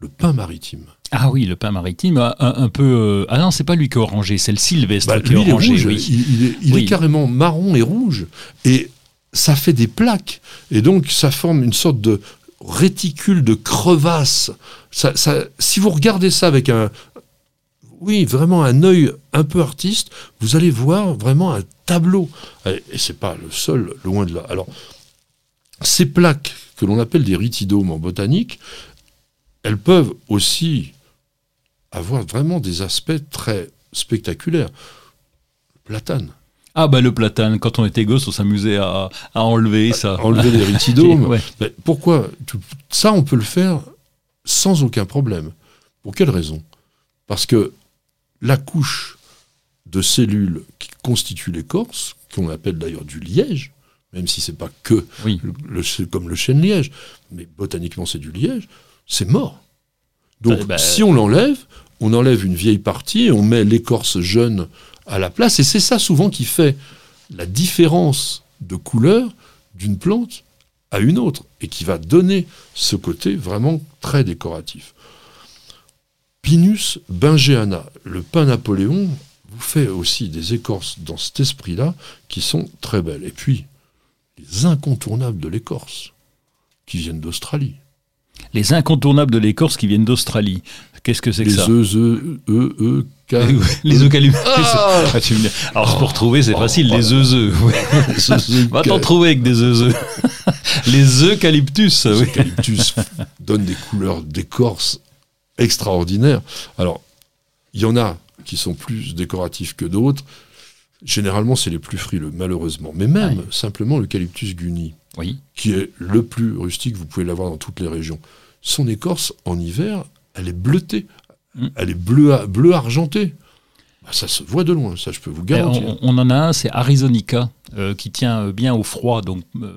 le pain maritime. Ah oui, le pain maritime, un, un peu. euh, Ah non, c'est pas lui qui est orangé, c'est le sylvestre Bah, qui lui, est il est orangé. rouge, oui. il, il est, il Oui. est carrément marron et rouge, et ça fait des plaques, et donc ça forme une sorte de réticule de crevasse. Ça, ça- si vous regardez ça avec un, oui, vraiment un œil un peu artiste, vous allez voir vraiment un tableau. Et et c'est pas le seul, loin de là. Alors, ces plaques que l'on appelle des ritidomes en botanique, elles peuvent aussi avoir vraiment des aspects très spectaculaires. Platane. Ah bah le platane, quand on était gosse, on s'amusait à, à enlever ça. Enlever les ritidomes. Ouais. Mais pourquoi Ça, on peut le faire sans aucun problème. Pour quelle raison? Parce que la couche de cellules qui constitue l'écorce, qu'on appelle d'ailleurs du liège, même si c'est pas que Oui. le- le- c'est comme le chêne liège, mais botaniquement c'est du liège, c'est mort. Donc Bah, bah, si on l'enlève, on enlève une vieille partie et on met l'écorce jeune à la place, et c'est ça souvent qui fait la différence de couleur d'une plante à une autre, et qui va donner ce côté vraiment très décoratif. Pinus bingeana, le pain Napoléon, vous fait aussi des écorces dans cet esprit-là qui sont très belles. Et puis, les incontournables de l'écorce, qui viennent d'Australie. Les incontournables de l'écorce qui viennent d'Australie. Qu'est-ce que c'est que Les ça œufs, œufs, œufs, œufs, ca- Les eucalyptus. Ah Ah, dis- Alors pour trouver, c'est facile, les œufs. Les œufs, Va t'en trouver avec des œufs. les eucalyptus. Les eucalyptus donnent des couleurs d'écorce extraordinaires. Alors, il y en a qui sont plus décoratifs que d'autres. Généralement, c'est les plus frileux, malheureusement. Mais même simplement l'eucalyptus guni, Oui. qui est le plus rustique, vous pouvez l'avoir dans toutes les régions. Son écorce, en hiver, elle est bleutée. Mm. Elle est bleu, bleu argentée. Bah, ça se voit de loin, ça je peux vous garantir. On, on en a un, c'est Arizonica, euh, qui tient euh, bien au froid, donc euh,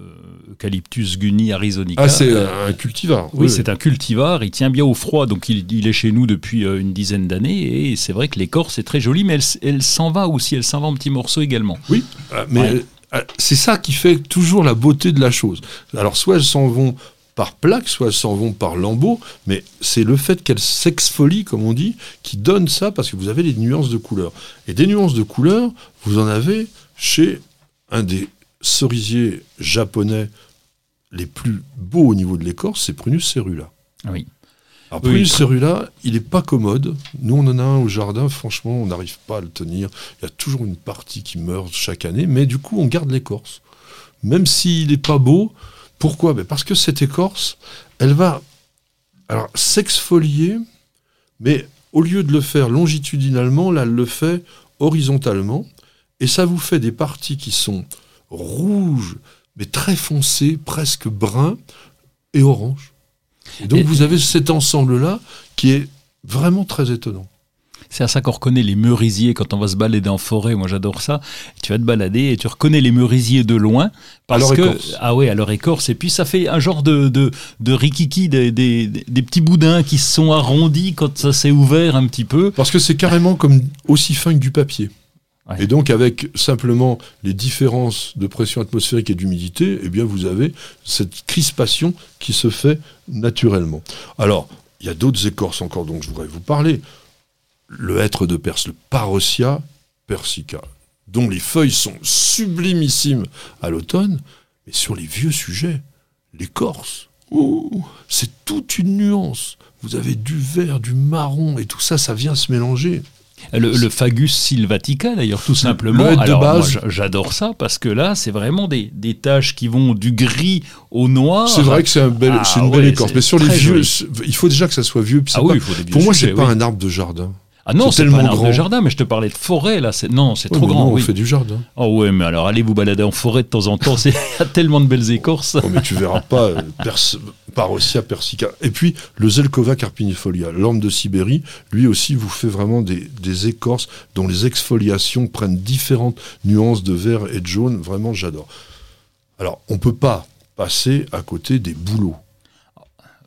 Eucalyptus guni arizonica. Ah, c'est Euh, un cultivar. Oui, c'est un cultivar, il tient bien au froid, donc il, il est chez nous depuis une dizaine d'années, et c'est vrai que l'écorce est très jolie, mais elle, s'en va aussi, elle s'en va en petits morceaux également. Oui, mais Ouais. Euh, c'est ça qui fait toujours la beauté de la chose. Alors, soit elles s'en vont par plaques, soit elles s'en vont par lambeaux, mais c'est le fait qu'elles s'exfolient, comme on dit, qui donne ça, parce que vous avez des nuances de couleurs. Et des nuances de couleurs, vous en avez chez un des cerisiers japonais les plus beaux au niveau de l'écorce, c'est Prunus cerula. Oui. Alors, Oui. Cerula, il n'est pas commode. Nous, on en a un au jardin. Franchement, on n'arrive pas à le tenir. Il y a toujours une partie qui meurt chaque année. Mais du coup, on garde l'écorce. Même s'il n'est pas beau. Pourquoi? Ben Parce que cette écorce, elle va alors s'exfolier, mais au lieu de le faire longitudinalement, là, elle le fait horizontalement. Et ça vous fait des parties qui sont rouges, mais très foncé, presque brun et orange. Et donc Et- vous avez cet ensemble-là qui est vraiment très étonnant. C'est à ça qu'on reconnaît les merisiers quand on va se balader en forêt. Moi, j'adore ça. Tu vas te balader et tu reconnais les merisiers de loin. Parce leur que, écorce. Ah ouais, à leur écorce. Et puis, ça fait un genre de, de, de rikiki, des, des, des petits boudins qui se sont arrondis quand ça s'est ouvert un petit peu. Parce que c'est carrément comme aussi fin que du papier. Et donc avec simplement les différences de pression atmosphérique et d'humidité, eh bien vous avez cette crispation qui se fait naturellement. Alors, il y a d'autres écorces encore dont je voudrais vous parler. Le hêtre de Perse, le Parosia persica, dont les feuilles sont sublimissimes à l'automne, mais sur les vieux sujets, l'écorce, c'est toute une nuance. Vous avez du vert, du marron, et tout ça, ça vient se mélanger. Le, le Fagus sylvatica, d'ailleurs, tout simplement. Alors, base. j'adore ça parce que là, c'est vraiment des, des taches qui vont du gris au noir. C'est vrai que c'est un bel, Ah c'est une belle écorce. Mais sur les vieux, joli. il faut déjà que ça soit vieux. puis Ah oui, pas- pour moi, c'est pas un arbre de jardin. Ah non, c'est pas tellement un arbre de jardin, mais je te parlais de forêt, là. Non, c'est Ouais, trop grand. nous, on oui. fait du jardin. Oh ouais, mais alors allez vous balader en forêt de temps en temps, c'est- il y a tellement de belles écorces. Oh, mais tu verras pas euh, Pers- Parosia persica. Et puis le Zelkova carpinifolia, l'orme de Sibérie, lui aussi vous fait vraiment des, des écorces dont les exfoliations prennent différentes nuances de vert et de jaune. Vraiment, j'adore. Alors, on peut pas passer à côté des bouleaux.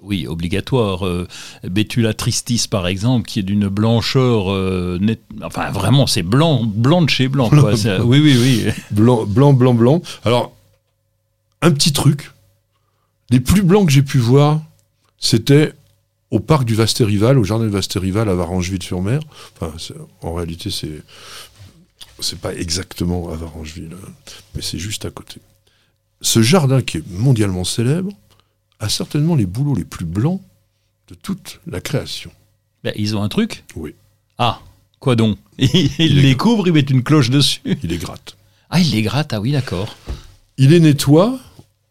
Oui, obligatoire. Euh, Betula tristis, par exemple, qui est d'une blancheur euh, nette. Enfin, vraiment, c'est blanc, blanc de chez blanc. Quoi. Oui, oui, oui. Blanc, blanc, blanc, blanc. Alors, un petit truc. Les plus blancs que j'ai pu voir, c'était au parc du Vastérival, au jardin du Vastérival à Varangeville-sur-Mer. Enfin, en réalité, c'est c'est pas exactement à Varangeville, hein, mais c'est juste à côté. Ce jardin qui est mondialement célèbre a certainement les bouleaux les plus blancs de toute la création. Ben, ils ont un truc Oui. Ah, quoi donc Ils Il les couvrent, ils mettent une cloche dessus. Il les gratte. Ah, ils les grattent, ah oui, d'accord. Il les nettoie,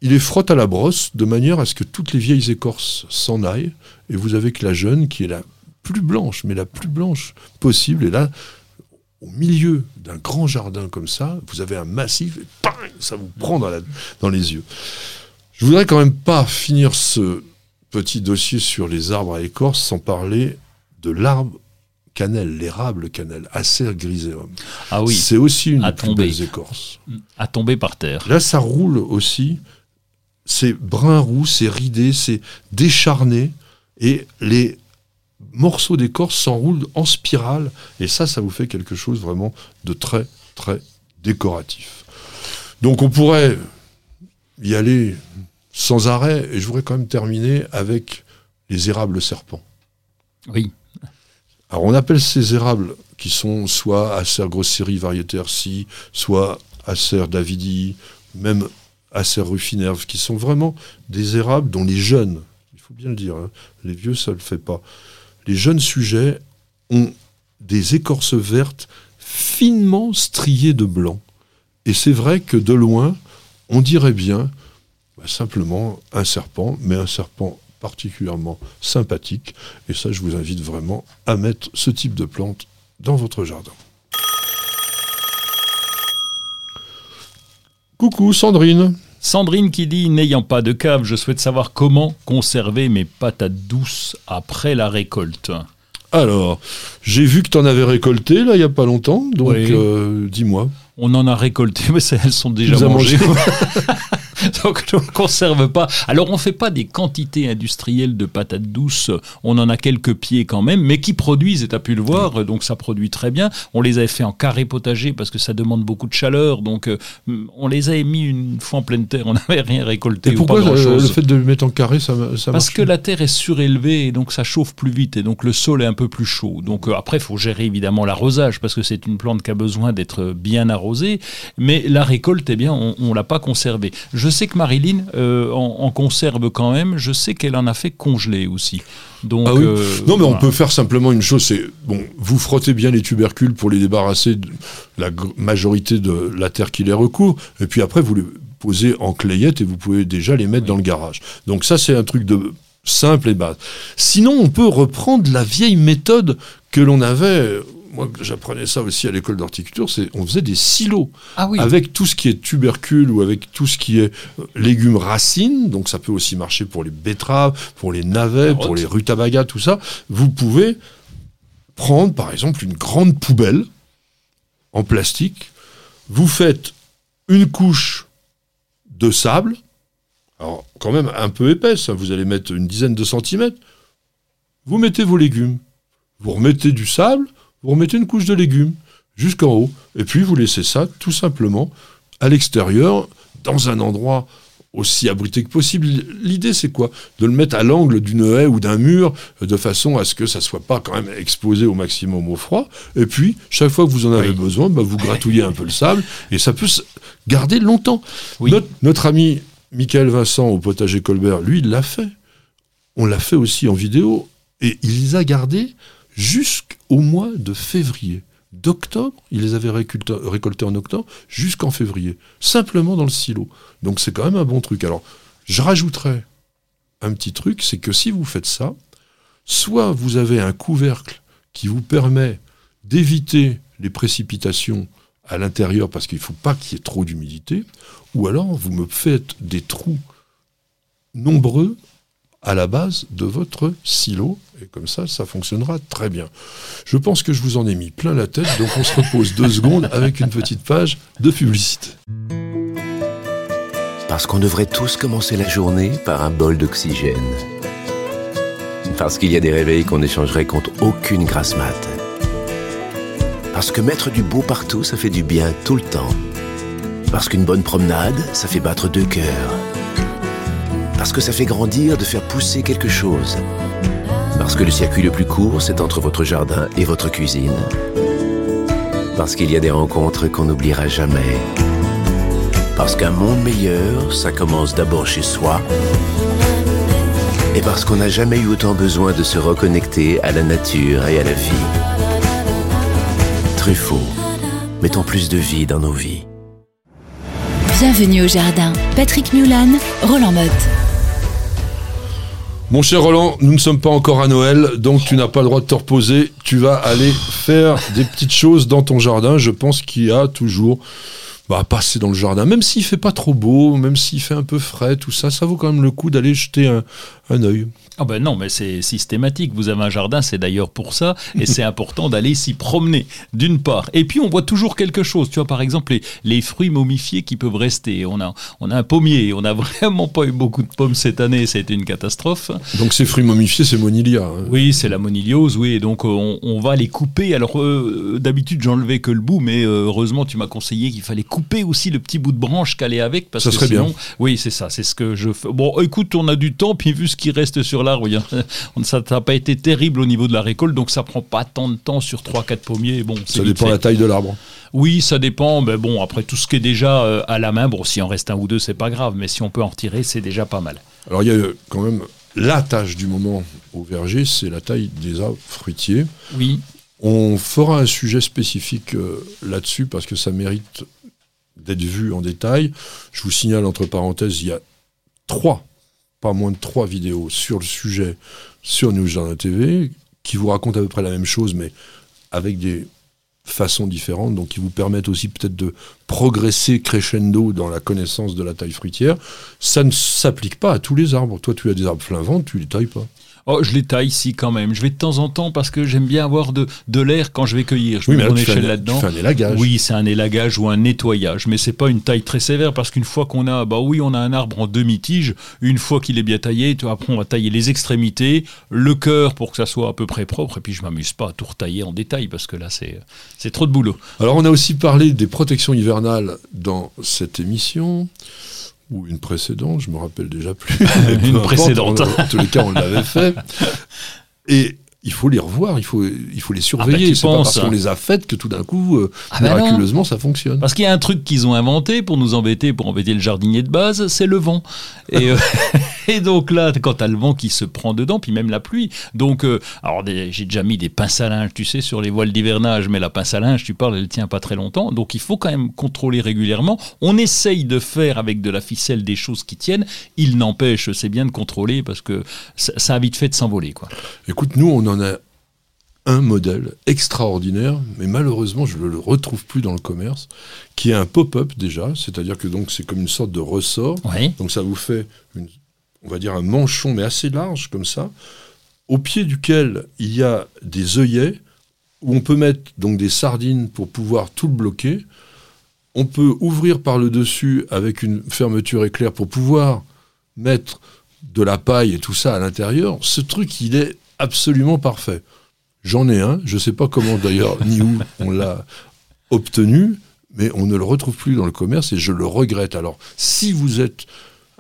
il les frotte à la brosse de manière à ce que toutes les vieilles écorces s'en aillent, et vous avez que la jeune qui est la plus blanche, mais la plus blanche possible. Et là, au milieu d'un grand jardin comme ça, vous avez un massif, et bang, ça vous prend dans, la- dans les yeux. Je voudrais quand même pas finir ce petit dossier sur les arbres à écorce sans parler de l'arbre cannelle, l'érable cannelle, Acer griseum. Ah oui, C'est aussi une des plus belles écorces. à tomber par terre. Là, ça roule aussi. C'est brun roux, c'est ridé, c'est décharné. Et les morceaux d'écorce s'enroulent en spirale. Et ça, ça vous fait quelque chose vraiment de très, très décoratif. Donc, on pourrait y aller sans arrêt. Et je voudrais quand même terminer avec les érables serpents. Oui. Alors on appelle ces érables qui sont soit Acer grosserie variété RC, soit Acer davidi, même Acer rufinerve, qui sont vraiment des érables dont les jeunes, il faut bien le dire, hein, les vieux ça le fait pas, les jeunes sujets ont des écorces vertes finement striées de blanc. Et c'est vrai que de loin, on dirait bien simplement un serpent, mais un serpent particulièrement sympathique. Et ça, je vous invite vraiment à mettre ce type de plante dans votre jardin. Coucou Sandrine. Sandrine qui dit N'ayant pas de cave, je souhaite savoir comment conserver mes patates douces après la récolte. Alors, j'ai vu que tu en avais récolté là il y a pas longtemps, donc Oui. euh, dis-moi. On en a récolté, mais elles sont déjà as mangées. Donc on ne conserve pas. Alors on ne fait pas des quantités industrielles de patates douces. On en a quelques pieds quand même, mais qui produisent, et tu as pu le voir, donc ça produit très bien. On les avait fait en carré potager parce que ça demande beaucoup de chaleur. Donc euh, on les avait mis une fois en pleine terre. On n'avait rien récolté. Et ou pourquoi pas le fait de le mettre en carré, ça, ça Parce que la terre est surélevée et donc ça chauffe plus vite et donc le sol est un peu plus chaud. Donc euh, après, il faut gérer évidemment l'arrosage parce que c'est une plante qui a besoin d'être bien arrosée. Mais la récolte, eh bien, on ne l'a pas conservée. Je sais que Marilyn euh, en, en conserve quand même. Je sais qu'elle en a fait congeler aussi. Donc, Ah oui. euh, Non, mais on peut faire simplement une chose, c'est bon, vous frottez bien les tubercules pour les débarrasser de la majorité de la terre qui les recouvre, et puis après vous les posez en clayette et vous pouvez déjà les mettre dans le garage. Donc ça, c'est un truc de simple et base. Sinon, on peut reprendre la vieille méthode que l'on avait moi j'apprenais ça aussi à l'école d'horticulture, c'est on faisait des silos Ah oui. avec tout ce qui est tubercule ou avec tout ce qui est euh, légumes racines. Donc ça peut aussi marcher pour les betteraves, pour les navets, pour les rutabagas, tout ça. Vous pouvez prendre par exemple une grande poubelle en plastique. Vous faites une couche de sable, alors quand même un peu épaisse, hein, vous allez mettre une dizaine de centimètres. Vous mettez vos légumes, vous remettez du sable, vous remettez une couche de légumes jusqu'en haut, et puis vous laissez ça tout simplement à l'extérieur, dans un endroit aussi abrité que possible. L'idée, c'est quoi? De le mettre à l'angle d'une haie ou d'un mur, de façon à ce que ça soit pas quand même exposé au maximum au froid. Et puis, chaque fois que vous en avez Oui. besoin, bah, vous gratouillez un peu le sable, et ça peut se garder longtemps. Oui. Notre, notre ami Michael Vincent au potager Colbert, lui, il l'a fait. On l'a fait aussi en vidéo, et il les a gardés jusqu'au mois de février. D'octobre, il les avait récoltés, récoltés en octobre, jusqu'en février. Simplement dans le silo. Donc c'est quand même un bon truc. Alors, je rajouterais un petit truc, c'est que si vous faites ça, soit vous avez un couvercle qui vous permet d'éviter les précipitations à l'intérieur parce qu'il ne faut pas qu'il y ait trop d'humidité, ou alors vous me faites des trous nombreux à la base de votre silo, et comme ça, ça fonctionnera très bien. Je pense que je vous en ai mis plein la tête, donc on se repose deux secondes avec une petite page de publicité. Parce qu'on devrait tous commencer la journée par un bol d'oxygène. Parce qu'il y a des réveils qu'on échangerait contre aucune grasse mat. Parce que mettre du beau partout, ça fait du bien tout le temps. Parce qu'une bonne promenade, ça fait battre deux cœurs. Parce que ça fait grandir de faire pousser quelque chose. Parce que le circuit le plus court, c'est entre votre jardin et votre cuisine. Parce qu'il y a des rencontres qu'on n'oubliera jamais. Parce qu'un monde meilleur, ça commence d'abord chez soi. Et parce qu'on n'a jamais eu autant besoin de se reconnecter à la nature et à la vie. Truffaut, mettons plus de vie dans nos vies. Bienvenue au jardin. Patrick Mulan, Roland Motte. Mon cher Roland, nous ne sommes pas encore à Noël, donc tu n'as pas le droit de te reposer. Tu vas aller faire des petites choses dans ton jardin. Je pense qu'il y a toujours bah, à passer dans le jardin. Même s'il fait pas trop beau, même s'il fait un peu frais, tout ça, ça vaut quand même le coup d'aller jeter un, un œil. Ah ben non, mais c'est systématique. Vous avez un jardin, c'est d'ailleurs pour ça, et c'est important d'aller s'y promener, d'une part. Et puis on voit toujours quelque chose. Tu vois, par exemple, les, les fruits momifiés qui peuvent rester. On a, on a un pommier, on n'a vraiment pas eu beaucoup de pommes cette année, ça a été une catastrophe. Donc ces fruits momifiés, c'est Monilia. hein. Oui, c'est la moniliose, oui, donc euh, on, on va les couper. Alors euh, d'habitude j'enlevais que le bout, mais euh, heureusement tu m'as conseillé qu'il fallait couper aussi le petit bout de branche qu'allait avec, parce Ça que serait sinon, bien. oui c'est ça, c'est ce que je fais. Bon, écoute, on a du temps, puis vu ce qui reste sur l'arbre, ça n'a pas été terrible au niveau de la récolte, donc ça prend pas tant de temps sur 3-4 pommiers. Bon, Ça dépend de la taille de l'arbre. Oui, ça dépend, mais bon, après tout ce qui est déjà euh, à la main, bon, si en reste un ou deux, c'est pas grave, mais si on peut en retirer, c'est déjà pas mal. Alors il y a euh, quand même la tâche du moment au verger, c'est la taille des arbres fruitiers. Oui, On fera un sujet spécifique euh, là-dessus parce que ça mérite d'être vu en détail. Je vous signale entre parenthèses, il y a trois, pas moins de trois vidéos sur le sujet sur News TV qui vous racontent à peu près la même chose mais avec des façons différentes, donc qui vous permettent aussi peut-être de progresser crescendo dans la connaissance de la taille fruitière. Ça ne s'applique pas à tous les arbres. Toi, tu as des arbres flinvantes, tu les tailles pas. Oh, je les taille ici quand même. Je vais de temps en temps parce que j'aime bien avoir de, de l'air quand je vais cueillir. Je Oui, mets mon échelle là-dedans. Oui, c'est un élagage ou un nettoyage, mais c'est pas une taille très sévère parce qu'une fois qu'on a, bah oui, on a un arbre en demi-tige. Une fois qu'il est bien taillé, tu vois, après on va tailler les extrémités, le cœur pour que ça soit à peu près propre. Et puis je m'amuse pas à tout retailler en détail parce que là c'est c'est trop de boulot. Alors on a aussi parlé des protections hivernales dans cette émission, ou une précédente, je me rappelle déjà plus. Une précédente. en tous les cas, on l'avait fait. Et il faut les revoir, il faut, il faut les surveiller. Ah bah, tu C'est pas parce qu'on hein. les a faites que tout d'un coup, euh, Ah bah non. miraculeusement, ça fonctionne. Parce qu'il y a un truc qu'ils ont inventé pour nous embêter, pour embêter le jardinier de base, c'est le vent. Et, euh, et donc là, quand t'as le vent qui se prend dedans, puis même la pluie. Donc, euh, alors des- j'ai déjà mis des pinces à linge, tu sais, sur les voiles d'hivernage, mais la pince à linge, tu parles, elle tient pas très longtemps. Donc il faut quand même contrôler régulièrement. On essaye de faire avec de la ficelle des choses qui tiennent. Il n'empêche, c'est bien de contrôler parce que ça, ça a vite fait de s'envoler, quoi. Écoute, nous, on en a un modèle extraordinaire, mais malheureusement je ne le retrouve plus dans le commerce, qui est un pop-up déjà, c'est-à-dire que donc c'est comme une sorte de ressort. Oui. Donc ça vous fait, une- on va dire un manchon, mais assez large comme ça, au pied duquel il y a des œillets où on peut mettre donc des sardines pour pouvoir tout le bloquer. On peut ouvrir par le dessus avec une fermeture éclair pour pouvoir mettre de la paille et tout ça à l'intérieur. Ce truc, il est absolument parfait. J'en ai un, je ne sais pas comment d'ailleurs ni où on l'a obtenu, mais on ne le retrouve plus dans le commerce et je le regrette. Alors, si vous êtes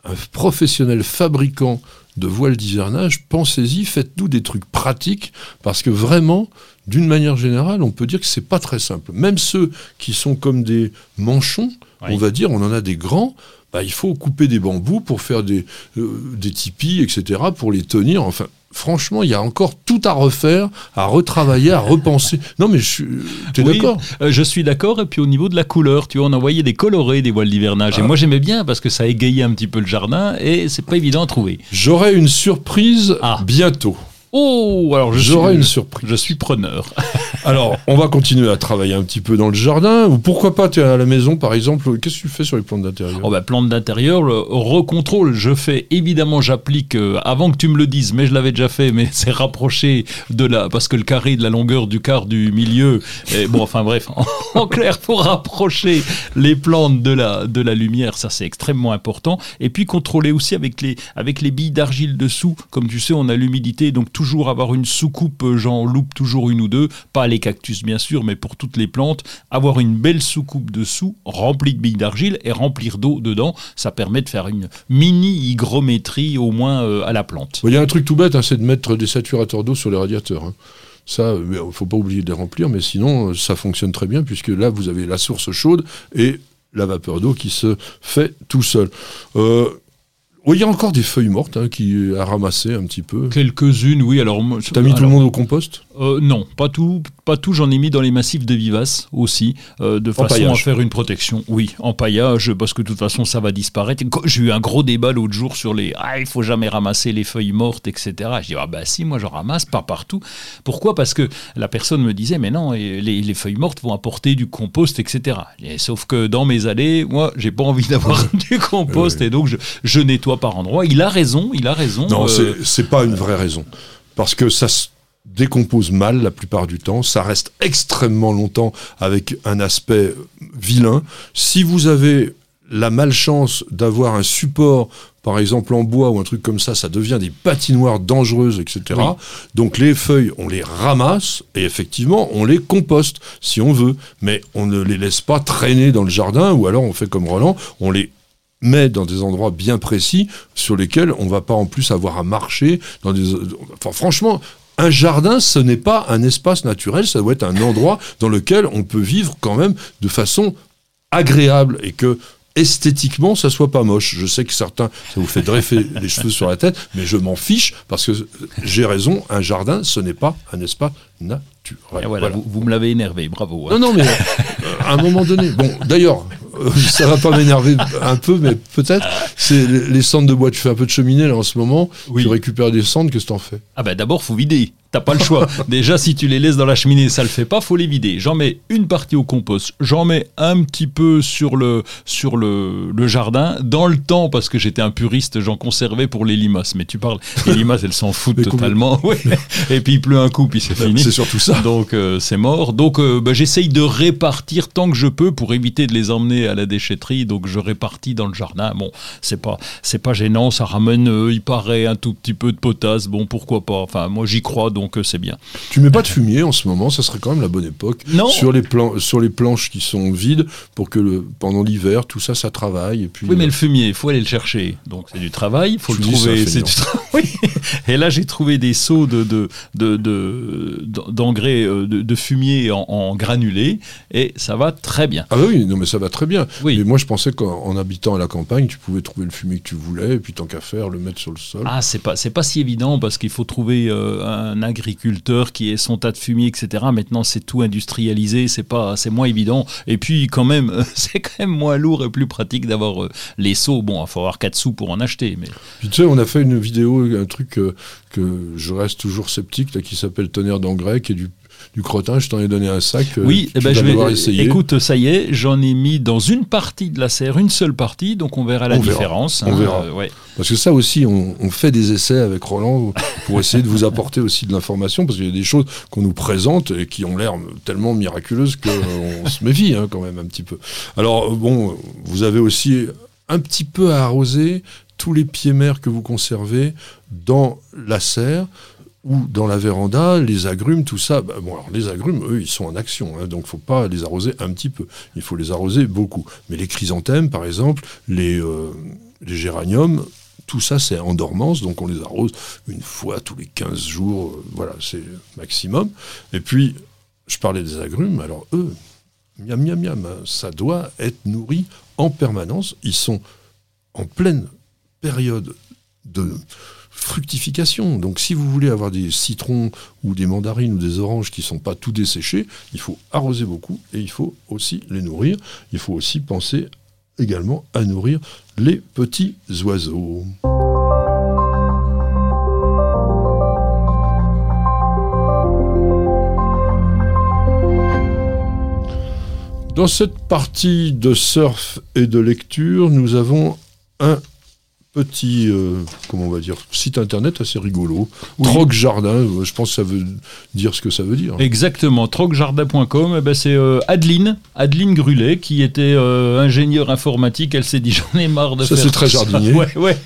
un professionnel fabricant de voiles d'hivernage, pensez-y, faites-nous des trucs pratiques, parce que vraiment, d'une manière générale, on peut dire que c'est pas très simple. Même ceux qui sont comme des manchons, Oui. on va dire, on en a des grands, bah, il faut couper des bambous pour faire des, euh, des tipis, etc., pour les tenir. Enfin, franchement, il y a encore tout à refaire, à retravailler, à repenser. Non, mais je suis. T'es Oui, d'accord euh, je suis d'accord. Et puis au niveau de la couleur, tu vois, on envoyait des colorés des voiles d'hivernage. Et Ah. moi j'aimais bien parce que ça égayait un petit peu le jardin et c'est pas évident à trouver. J'aurai une surprise Ah. bientôt. Oh, alors J'aurai une surprise. Je suis preneur. Alors, on va continuer à travailler un petit peu dans le jardin. Ou pourquoi pas, tu es à la maison, par exemple. Qu'est-ce que tu fais sur les plantes d'intérieur? Oh bah, plante d'intérieur, le recontrôle, je fais évidemment, j'applique euh, avant que tu me le dises, mais je l'avais déjà fait, mais c'est rapproché de la parce que le carré de la longueur du quart du milieu. Et bon, enfin bref, en, en clair, pour rapprocher les plantes de la de la lumière, ça c'est extrêmement important. Et puis contrôler aussi avec les avec les billes d'argile dessous, comme tu sais, on a l'humidité, donc toujours avoir une soucoupe, euh, j'en loupe toujours une ou deux, pas les cactus bien sûr, mais pour toutes les plantes, avoir une belle soucoupe dessous remplie de billes d'argile et remplir d'eau dedans, ça permet de faire une mini hygrométrie au moins euh, à la plante. Il y a un truc tout bête, hein, c'est de mettre des saturateurs d'eau sur les radiateurs. hein. Ça, il ne faut pas oublier de les remplir, mais sinon, euh, ça fonctionne très bien, puisque là, vous avez la source chaude et la vapeur d'eau qui se fait tout seul. Euh, oui, il y a encore des feuilles mortes hein, qui à ramasser un petit peu. Quelques-unes, oui. Alors, T'as mis tout le monde au compost? Euh, Non, pas tout. Pas tout. J'en ai mis dans les massifs de vivaces aussi, euh, de façon paillage. à faire une protection. Oui, en paillage, parce que de toute façon, ça va disparaître. J'ai eu un gros débat l'autre jour sur les. Ah, il faut jamais ramasser les feuilles mortes, etc. Je dis ah bah si, moi j'en ramasse pas partout. Pourquoi? Parce que la personne me disait mais non, les, les feuilles mortes vont apporter du compost, etc. Et sauf que dans mes allées, moi, j'ai pas envie d'avoir du compost et donc je, je nettoie par endroits. Il a raison, il a raison. Non, euh, c'est- c'est pas une vraie raison. Parce que ça se décompose mal la plupart du temps, ça reste extrêmement longtemps avec un aspect vilain. Si vous avez la malchance d'avoir un support, par exemple en bois ou un truc comme ça, ça devient des patinoires dangereuses, etc. Oui. Donc les feuilles, on les ramasse et effectivement, on les composte si on veut, mais on ne les laisse pas traîner dans le jardin ou alors on fait comme Roland, on les met dans des endroits bien précis sur lesquels on va pas en plus avoir à marcher dans des enfin, franchement un jardin, ce n'est pas un espace naturel, ça doit être un endroit dans lequel on peut vivre quand même de façon agréable et que esthétiquement ça soit pas moche. Je sais que certains ça vous fait dresser les cheveux sur la tête, mais je m'en fiche parce que j'ai raison, un jardin ce n'est pas un espace naturel. et voilà, Vous, vous me l'avez énervé, bravo. hein. Non, non, mais euh, à un moment donné. Bon, d'ailleurs, ça va pas m'énerver un peu, mais peut-être. C'est les les cendres de bois. Tu fais un peu de cheminée là en ce moment. Oui. Tu récupères des cendres. Qu'est-ce que t'en fais? Ah bah d'abord faut vider. T'as pas le choix. Déjà si tu les laisses dans la cheminée, ça le fait pas, faut les vider. J'en mets une partie au compost. J'en mets un petit peu sur le sur le, le jardin dans le temps parce que j'étais un puriste, j'en conservais pour les limaces. Mais tu parles, les limaces elles s'en foutent totalement. Ouais. Et puis il pleut un coup puis c'est fini. C'est surtout ça. Donc euh, c'est mort. Donc euh, bah, j'essaye de répartir tant que je peux pour éviter de les emmener à la déchetterie. Donc je répartis dans le jardin. Bon, c'est pas c'est pas gênant. Ça ramène, euh, il paraît un tout petit peu de potasse. Bon, pourquoi pas. Enfin moi j'y crois donc euh, c'est bien. Tu mets pas de fumier en ce moment. Ça serait quand même la bonne époque. Non. Sur les plan- sur les planches qui sont vides pour que le, pendant l'hiver tout ça ça travaille et puis. Oui, mais euh, le fumier, il faut aller le chercher. Donc c'est du travail, il faut le trouver. C'est du travail. Oui. Et là, j'ai trouvé des seaux de de de- de- d'engrais euh, de, de fumier en, en granulé et ça va très bien. Ah bah oui, non mais ça va très bien. Oui. Et moi je pensais qu'en en habitant à la campagne, tu pouvais trouver le fumier que tu voulais et puis tant qu'à faire, le mettre sur le sol. Ah, c'est pas c'est pas si évident parce qu'il faut trouver euh, un agriculteur qui est son tas de fumier, etc. Maintenant, c'est tout industrialisé, c'est pas, c'est moins évident. Et puis, quand même, c'est quand même moins lourd et plus pratique d'avoir euh, les seaux. Bon, il faut avoir 4 sous pour en acheter. Mais... Puis, tu sais, on a fait une vidéo, un truc euh, que je reste toujours sceptique, là, qui s'appelle Tonnerre d'engrais, qui est du du crottin, je t'en ai donné un sac. euh, Oui, tu eh ben, je vais. essayer. Écoute, ça y est, j'en ai mis dans une partie de la serre, une seule partie, donc on verra la On verra. différence. On verra. Euh, ouais. Parce que ça aussi, on, on fait des essais avec Roland pour essayer de vous apporter aussi de l'information, parce qu'il y a des choses qu'on nous présente et qui ont l'air tellement miraculeuses qu'on se méfie hein, quand même un petit peu. Alors euh, bon, vous avez aussi un petit peu à arroser tous les pieds mers que vous conservez dans la serre ou dans la véranda, les agrumes, tout ça. Bah, bon, alors les agrumes, eux, ils sont en action, hein, donc faut pas les arroser un petit peu. Il faut les arroser beaucoup. Mais les chrysanthèmes, par exemple, les, euh, les géraniums, tout ça, c'est en dormance, donc on les arrose une fois tous les 15 jours. euh, voilà, c'est maximum. Et puis, je parlais des agrumes, alors eux, miam, miam, miam, ça doit être nourri en permanence. Ils sont en pleine période de fructification. Donc si vous voulez avoir des citrons ou des mandarines ou des oranges qui ne sont pas tout desséchés, il faut arroser beaucoup et il faut aussi les nourrir. Il faut aussi penser également à nourrir les petits oiseaux. Dans cette partie de surf et de lecture, nous avons un petit, euh, comment on va dire, site internet assez rigolo. Oui. Troc Jardin, euh, je pense que ça veut dire ce que ça veut dire. Exactement, trocjardin.com, eh ben c'est euh, Adeline, Adeline Grulet, qui était euh, ingénieure informatique. Elle s'est dit j'en ai marre de Ça, faire c'est très tout ça. jardinier. Ouais, ouais.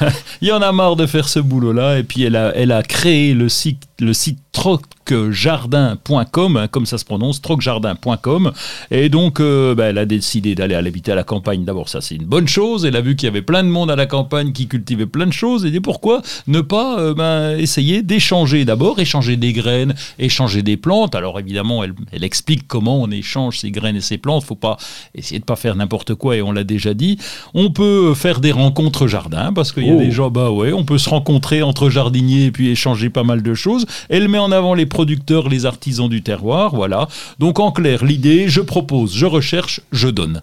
Il y en a marre de faire ce boulot-là. Et puis elle a, elle a créé le site, le site trocjardin.com, hein, comme ça se prononce, trocjardin.com. Et donc, euh, ben, elle a décidé d'aller habiter à la campagne. D'abord, ça c'est une bonne chose. Elle a vu qu'il y avait plein de monde à la campagne qui cultivait plein de choses. Et dit pourquoi ne pas euh, ben, essayer d'échanger d'abord, échanger des graines, échanger des plantes. Alors évidemment, elle, elle explique comment on échange ces graines et ces plantes. Faut pas essayer de pas faire n'importe quoi. Et on l'a déjà dit. On peut faire des rencontres jardin parce qu'il y a Oh. des gens, bah ouais, on peut se rencontrer entre jardiniers et puis échanger pas mal de choses. Elle met en avant les producteurs, les artisans du terroir, voilà. Donc en clair, l'idée, je propose, je recherche, je donne.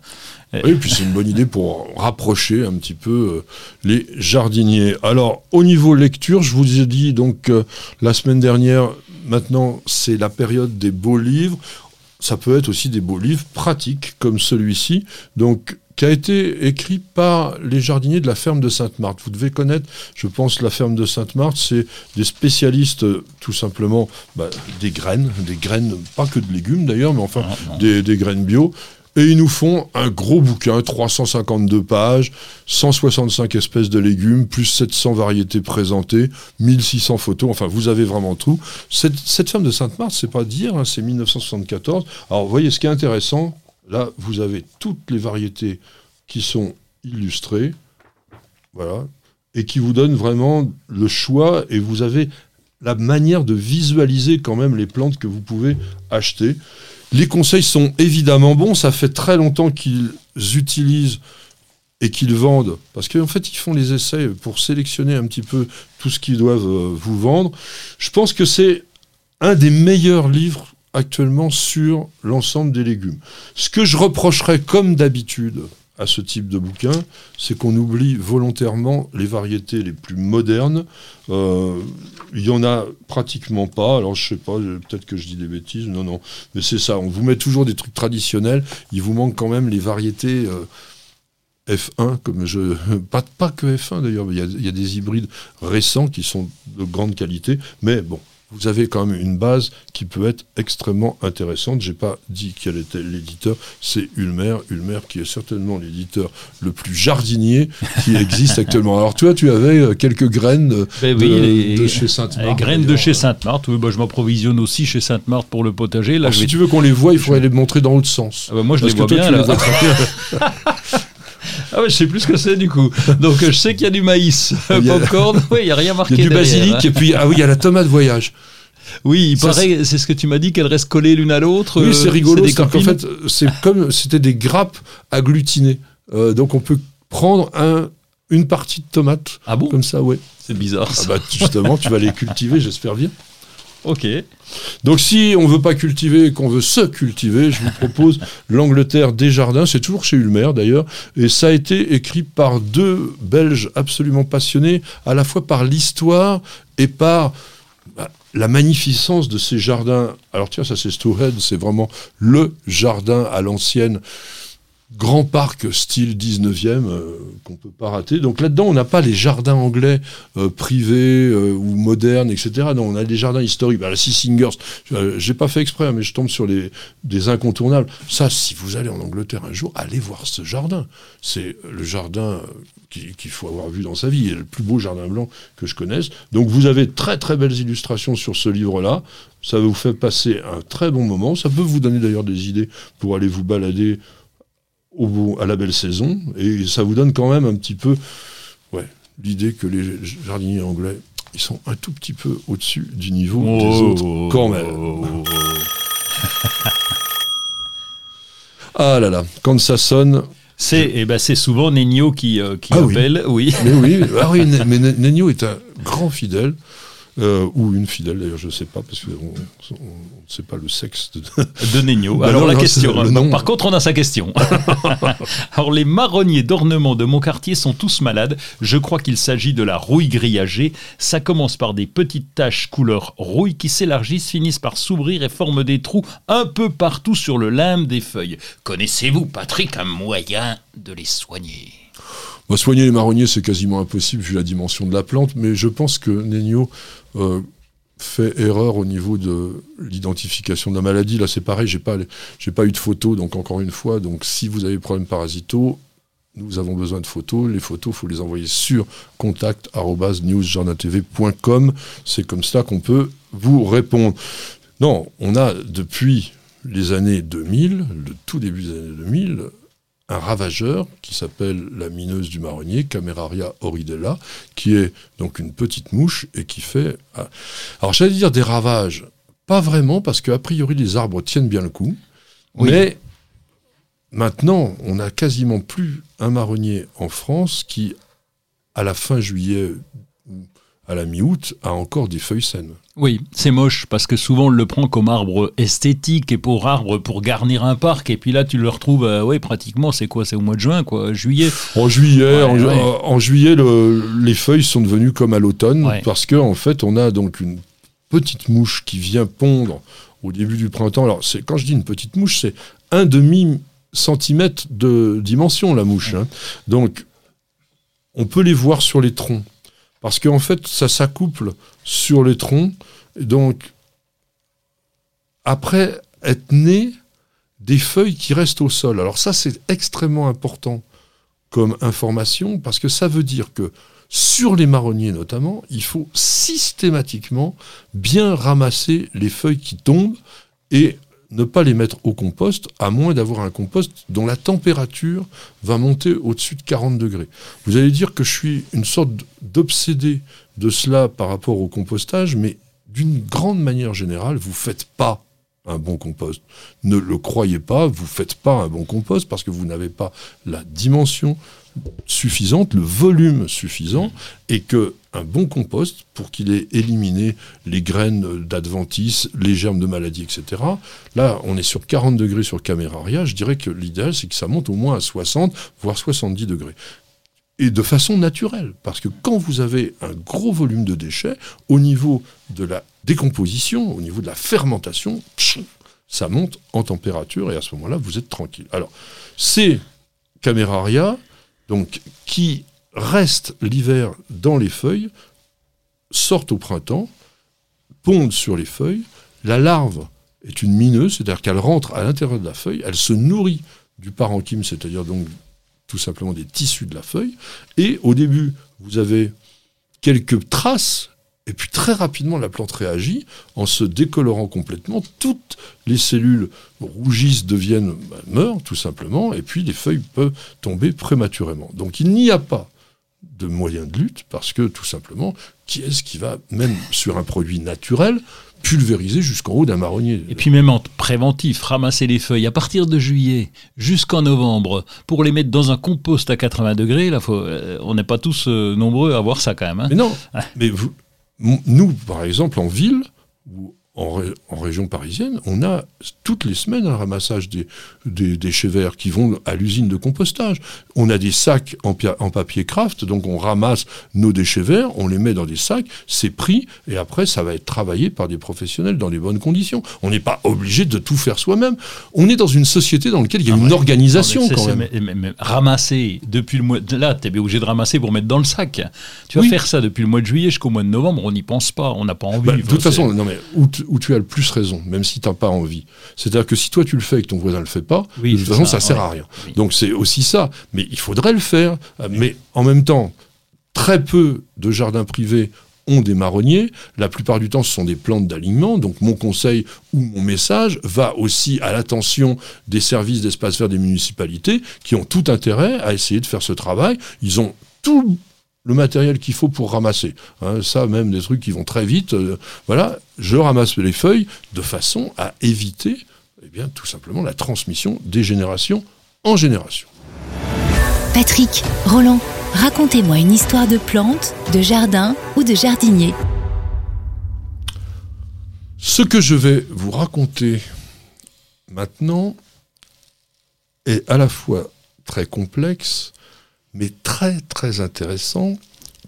Oui, puis c'est une bonne idée pour rapprocher un petit peu euh, les jardiniers. Alors, au niveau lecture, je vous ai dit donc euh, la semaine dernière, maintenant c'est la période des beaux livres. Ça peut être aussi des beaux livres pratiques comme celui-ci, donc qui a été écrit par les jardiniers de la ferme de Sainte-Marthe. Vous devez connaître, je pense, la ferme de Sainte-Marthe, c'est des spécialistes, tout simplement, bah, des graines, des graines, pas que de légumes d'ailleurs, mais enfin non. des, des graines bio. Et ils nous font un gros bouquin, 352 pages, 165 espèces de légumes, plus 700 variétés présentées, 1600 photos, enfin vous avez vraiment tout. Cette, cette ferme de Sainte-Marthe, c'est pas dire, hein, c'est 1974. Alors vous voyez, ce qui est intéressant, là vous avez toutes les variétés qui sont illustrées, voilà, et qui vous donnent vraiment le choix, et vous avez la manière de visualiser quand même les plantes que vous pouvez acheter. Les conseils sont évidemment bons. Ça fait très longtemps qu'ils utilisent et qu'ils vendent, parce qu'en fait, ils font les essais pour sélectionner un petit peu tout ce qu'ils doivent euh, vous vendre. Je pense que c'est un des meilleurs livres actuellement sur l'ensemble des légumes. Ce que je reprocherais, comme d'habitude, à ce type de bouquin, c'est qu'on oublie volontairement les variétés les plus modernes. Euh, Il y en a pratiquement pas. Alors je sais pas, peut-être que je dis des bêtises. Non, non. Mais c'est ça. On vous met toujours des trucs traditionnels. Il vous manque quand même les variétés. euh, F1, comme je. Pas, pas que F1 d'ailleurs, il y, a des hybrides récents qui sont de grande qualité. Mais bon, vous avez quand même une base qui peut être extrêmement intéressante. J'ai pas dit quel était l'éditeur, c'est Ulmer. Ulmer qui est certainement l'éditeur le plus jardinier qui existe actuellement. Alors toi, tu avais euh, quelques graines Ben de, oui, les- de chez Sainte-Marthe. Les graines de chez Sainte-Marthe, oui, bah, je m'approvisionne aussi chez Sainte-Marthe pour le potager. Là, Alors, je si vais- tu veux qu'on les voit, il faudrait les montrer dans l'autre sens. Ah bah, moi, je Parce les que vois toi, bien. tu là. les vois très bien. Ah ouais, je sais plus ce que c'est du coup. Donc euh, je sais qu'il y a du maïs, Il y a- popcorn, oui, il n'y a rien marqué Il y a du derrière, basilic hein. et puis ah oui, il y a la tomate voyage. Oui, il Ça, paraît, c'est ce que tu m'as dit, qu'elles restent collées l'une à l'autre. Oui, euh, c'est rigolo. des c'est qu'en fait, c'est comme c'était des grappes agglutinées. Euh, donc on peut prendre un, une partie de tomate Ah bon? comme ça, ouais. C'est bizarre Ah ça. bah justement, tu vas les cultiver, j'espère bien. Ok. Donc si on veut pas cultiver et qu'on veut se cultiver, je vous propose l'Angleterre des jardins. C'est toujours chez Ulmer d'ailleurs. Et ça a été écrit par deux Belges absolument passionnés, à la fois par l'histoire et par bah, la magnificence de ces jardins. Alors tiens, ça c'est Stowhead, c'est vraiment le jardin à l'ancienne grand parc style 19e euh, qu'on peut pas rater. Donc là-dedans, on n'a pas les jardins anglais euh, privés euh, ou modernes, etc. Non, on a des jardins historiques. Bah, la Six Singers, j'ai pas fait exprès, hein, mais je tombe sur les, des incontournables. Ça, si vous allez en Angleterre un jour, allez voir ce jardin. C'est le jardin qu'il faut avoir vu dans sa vie, le plus beau jardin blanc que je connaisse. Donc vous avez très très belles illustrations sur ce livre-là. Ça vous fait passer un très bon moment. Ça peut vous donner d'ailleurs des idées pour aller vous balader au, à la belle saison, et ça vous donne quand même un petit peu ouais, l'idée que les jardiniers anglais, ils sont un tout petit peu au-dessus du niveau des Oh. autres, quand même. ah là là, quand ça sonne, C'est eh ben, c'est souvent Nenio qui, euh, qui Ah oui. appelle, oui. mais oui, ah oui, mais Nenio est un grand fidèle. Euh, ou une fidèle d'ailleurs, je ne sais pas, parce qu'on on ne sait pas le sexe de, De. Bah Alors non, la non, question. Par contre, on a sa question. Alors les marronniers d'ornement de mon quartier sont tous malades. Je crois qu'il s'agit de la rouille grillagée. Ça commence par des petites taches couleur rouille qui s'élargissent, finissent par s'ouvrir et forment des trous un peu partout sur le limbe des feuilles. Connaissez-vous, Patrick, un moyen de les soigner? Bah, soigner les marronniers, c'est quasiment impossible vu la dimension de la plante, mais je pense que Nenio euh, fait erreur au niveau de l'identification de la maladie. Là, c'est pareil, j'ai pas, pas eu de photos, donc encore une fois, donc si vous avez des problèmes parasitaux, nous avons besoin de photos. Les photos, faut les envoyer sur contact@newsjournaltv.com. C'est comme ça qu'on peut vous répondre. Non, on a depuis les années 2000, le tout début des années 2000, un ravageur qui s'appelle la mineuse du marronnier, Cameraria oridella, qui est donc une petite mouche et qui fait. ah, Alors j'allais dire des ravages, pas vraiment, parce qu'a priori les arbres tiennent bien le coup, Oui. mais maintenant on n'a quasiment plus un marronnier en France qui, à la fin juillet à la mi-août, a encore des feuilles saines. Oui, c'est moche parce que souvent on le prend comme arbre esthétique et pour arbre pour garnir un parc et puis là tu le retrouves, euh, ouais, pratiquement c'est quoi, c'est au mois de juin quoi, juillet. En juillet, Ouais, en, ouais. en- en juillet, le- les feuilles sont devenues comme à l'automne Ouais. parce que en fait, on a donc une petite mouche qui vient pondre au début du printemps. Alors, c'est quand je dis une petite mouche, c'est un demi centimètre de dimension la mouche. hein. Donc, on peut les voir sur les troncs parce qu'en fait, ça s'accouple sur les troncs. Donc, après être né, des feuilles qui restent au sol. Alors ça, c'est extrêmement important comme information parce que ça veut dire que sur les marronniers notamment, il faut systématiquement bien ramasser les feuilles qui tombent et ne pas les mettre au compost, à moins d'avoir un compost dont la température va monter au-dessus de 40 degrés. Vous allez dire que je suis une sorte d'obsédé de cela par rapport au compostage, mais d'une grande manière générale, vous faites pas un bon compost. Ne le croyez pas, vous faites pas un bon compost parce que vous n'avez pas la dimension suffisante, le volume suffisant, et que un bon compost, pour qu'il ait éliminé les graines d'adventice, les germes de maladie, etc., là, on est sur 40 degrés sur Cameraria, je dirais que l'idéal, c'est que ça monte au moins à 60, voire 70 degrés. Et de façon naturelle, parce que quand vous avez un gros volume de déchets, au niveau de la décomposition, au niveau de la fermentation, ça monte en température, et à ce moment-là, vous êtes tranquille. Alors, ces Cameraria, donc, qui restent l'hiver dans les feuilles, sortent au printemps, pondent sur les feuilles. La larve est une mineuse, c'est-à-dire qu'elle rentre à l'intérieur de la feuille, elle se nourrit du parenchyme, c'est-à-dire donc tout simplement des tissus de la feuille. Et au début, vous avez quelques traces, et puis très rapidement, la plante réagit en se décolorant complètement. Toutes les cellules rougissent, deviennent, bah, meurent tout simplement, et puis les feuilles peuvent tomber prématurément. Donc il n'y a pas de moyen de lutte parce que tout simplement, qui est-ce qui va, même sur un produit naturel, pulvériser jusqu'en haut d'un marronnier? Et puis même en préventif, ramasser les feuilles à partir de juillet jusqu'en novembre pour les mettre dans un compost à 80 degrés, là, faut, euh, on n'est pas tous euh, nombreux à voir ça quand même. hein. Mais non, mais vous, m- nous, par exemple, en ville, ou en, ré- en région parisienne, on a toutes les semaines un ramassage des, des déchets verts qui vont à l'usine de compostage. On a des sacs en, papier craft, donc on ramasse nos déchets verts, on les met dans des sacs, c'est pris, et après ça va être travaillé par des professionnels dans les bonnes conditions. On n'est pas obligé de tout faire soi-même. On est dans une société dans laquelle il y a une ouais. organisation quand même. mais- mais- ramasser depuis le mois de, là, t'es bien obligé de ramasser pour mettre dans le sac. Tu vas Oui. faire ça depuis le mois de juillet jusqu'au mois de novembre, on n'y pense pas, on n'a pas envie. Bah, de toute façon, non mais tu- où tu as le plus raison, même si tu n'as pas envie. C'est-à-dire que si toi tu le fais et que ton voisin ne le fait pas, Oui, de toute façon ça, ça, sert ouais. à rien. Oui. Donc c'est aussi ça. Mais il faudrait le faire. Mais en même temps, très peu de jardins privés ont des marronniers. La plupart du temps, ce sont des plantes d'alignement. Donc mon conseil ou mon message va aussi à l'attention des services d'espace vert des municipalités qui ont tout intérêt à essayer de faire ce travail. Ils ont tout le matériel qu'il faut pour ramasser. Hein, ça, même des trucs qui vont très vite. euh, voilà, je ramasse les feuilles de façon à éviter, eh bien, tout simplement la transmission des générations en génération. Patrick, Roland, racontez-moi une histoire de plante, de jardin ou de jardinier. Ce que je vais vous raconter maintenant est à la fois très complexe, mais très très intéressant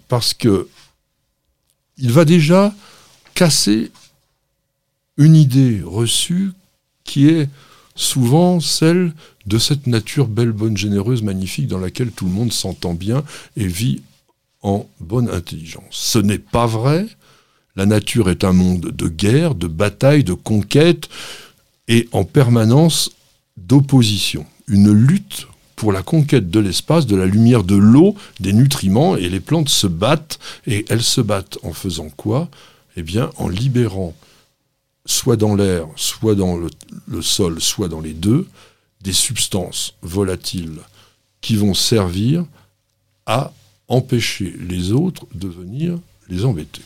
parce que il va déjà casser une idée reçue qui est souvent celle de cette nature belle, bonne, généreuse, magnifique dans laquelle tout le monde s'entend bien et vit en bonne intelligence. Ce n'est pas vrai. La nature est un monde de guerre, de bataille, de conquête et en permanence d'opposition. Une lutte pour la conquête de l'espace, de la lumière, de l'eau, des nutriments, et les plantes se battent, et elles se battent en faisant quoi? Eh bien, en libérant, soit dans l'air, soit dans le, sol, soit dans les deux, des substances volatiles qui vont servir à empêcher les autres de venir les embêter.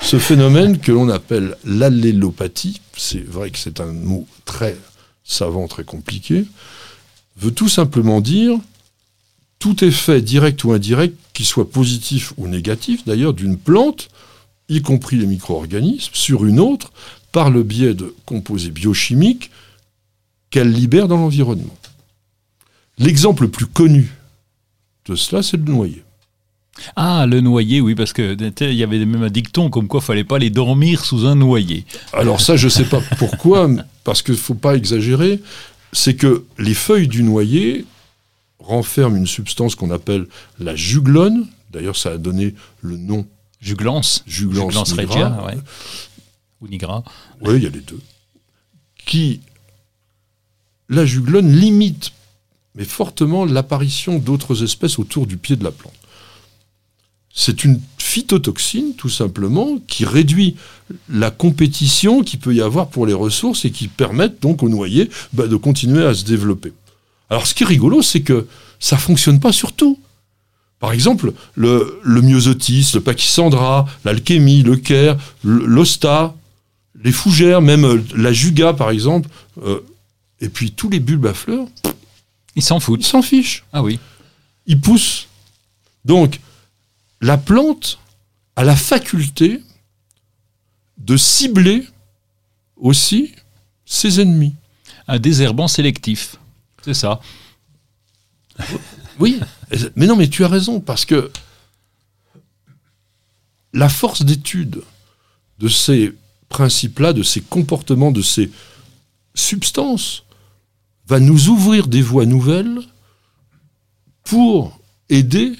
Ce phénomène que l'on appelle l'allélopathie, c'est vrai que c'est un mot très savant, très compliqué, veut tout simplement dire tout effet direct ou indirect, qu'il soit positif ou négatif d'ailleurs, d'une plante, y compris les micro-organismes, sur une autre, par le biais de composés biochimiques qu'elle libère dans l'environnement. L'exemple le plus connu de cela, c'est le noyer. Ah, le noyer, oui, parce que il y avait même un dicton comme quoi il fallait pas aller dormir sous un noyer. Alors ça, je ne sais pas pourquoi, parce qu'il ne faut pas exagérer, c'est que les feuilles du noyer renferment une substance qu'on appelle la juglone, d'ailleurs ça a donné le nom Juglance. Juglance Juglance nigra. regia, ouais. Ou nigra. Oui, il y a les deux. Qui, la juglone limite, mais fortement, l'apparition d'autres espèces autour du pied de la plante. C'est une phytotoxine, tout simplement, qui réduit la compétition qu'il peut y avoir pour les ressources et qui permettent donc au noyer bah, de continuer à se développer. Alors, ce qui est rigolo, c'est que ça fonctionne pas sur tout. Par exemple, le, le myosotis, le pachysandra, l'alchémie, le caire, l'osta, les fougères, même euh, la juga par exemple, euh, et puis tous les bulbes à fleurs, Ils s'en ils foutent. s'en fichent. Ah oui. Ils poussent. Donc, la plante a la faculté de cibler aussi ses ennemis. Un désherbant sélectif. C'est ça. Oui, mais non, mais tu as raison, parce que la force d'étude de ces principes-là, de ces comportements, de ces substances, va nous ouvrir des voies nouvelles pour aider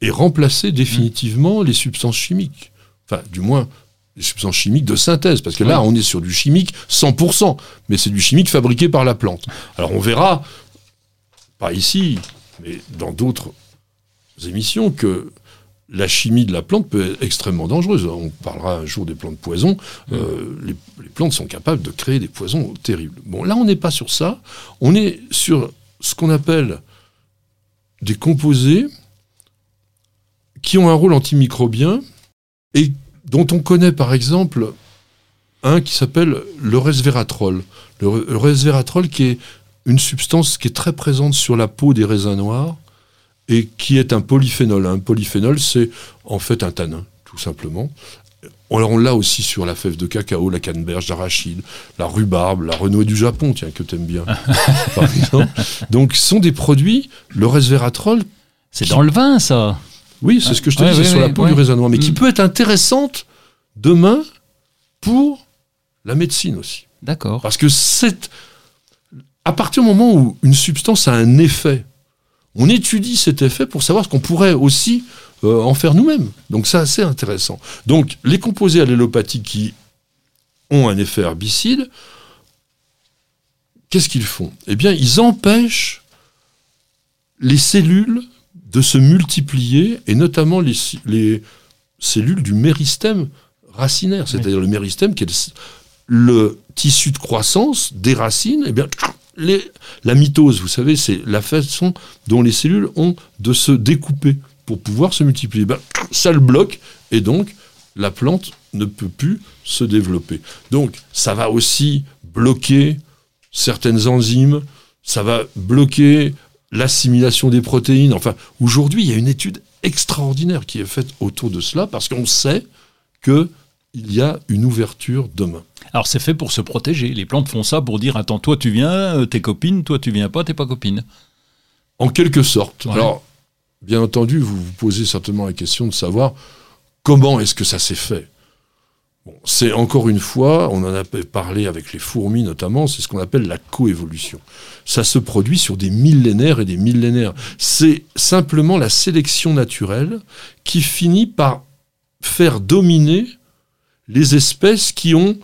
et remplacer définitivement les substances chimiques. Enfin, du moins, les substances chimiques de synthèse, parce que là, on est sur du chimique 100%, mais c'est du chimique fabriqué par la plante. Alors, on verra, pas ici, mais dans d'autres émissions, que la chimie de la plante peut être extrêmement dangereuse. On parlera un jour des plantes poisons. Euh, les, les plantes sont capables de créer des poisons terribles. Bon, là, on n'est pas sur ça. On est sur ce qu'on appelle des composés qui ont un rôle antimicrobien et dont on connaît par exemple un qui s'appelle le resveratrol. Le, re- le resveratrol qui est une substance qui est très présente sur la peau des raisins noirs et qui est un polyphénol. Un polyphénol, c'est en fait un tanin, tout simplement. alors on l'a aussi sur la fève de cacao, la canneberge d'arachide, la rhubarbe, la renouée du Japon, tiens, que t'aimes bien, par exemple. Donc ce sont des produits, le resveratrol, C'est dans le vin, ça. Oui, c'est ce que je te Ouais, disais ouais, sur la peau du raisonnement, mais qui Mm. peut être intéressante demain pour la médecine aussi. D'accord. Parce que c'est à partir du moment où une substance a un effet, on étudie cet effet pour savoir ce qu'on pourrait aussi euh, en faire nous-mêmes. Donc c'est assez intéressant. Donc les composés allélopathiques qui ont un effet herbicide, qu'est-ce qu'ils font? Eh bien, ils empêchent les cellules de se multiplier, et notamment les, les cellules du méristème racinaire, c'est-à-dire le méristème qui est le, tissu de croissance des racines, eh bien, les- la mitose, vous savez, c'est la façon dont les cellules ont de se découper pour pouvoir se multiplier. Ben, ça le bloque, et donc la plante ne peut plus se développer. Donc ça va aussi bloquer certaines enzymes, ça va bloquer l'assimilation des protéines. Enfin, aujourd'hui, il y a une étude extraordinaire qui est faite autour de cela, parce qu'on sait que il y a une ouverture demain. Alors c'est fait pour se protéger. Les plantes font ça pour dire attends, toi tu viens, euh, t'es copine, toi tu viens pas, t'es pas copine. En quelque sorte. Ouais. Alors, bien entendu, vous vous posez certainement la question de savoir comment est-ce que ça s'est fait. C'est encore une fois, on en a parlé avec les fourmis notamment, c'est ce qu'on appelle la coévolution. Ça se produit sur des millénaires et des millénaires. C'est simplement la sélection naturelle qui finit par faire dominer les espèces qui ont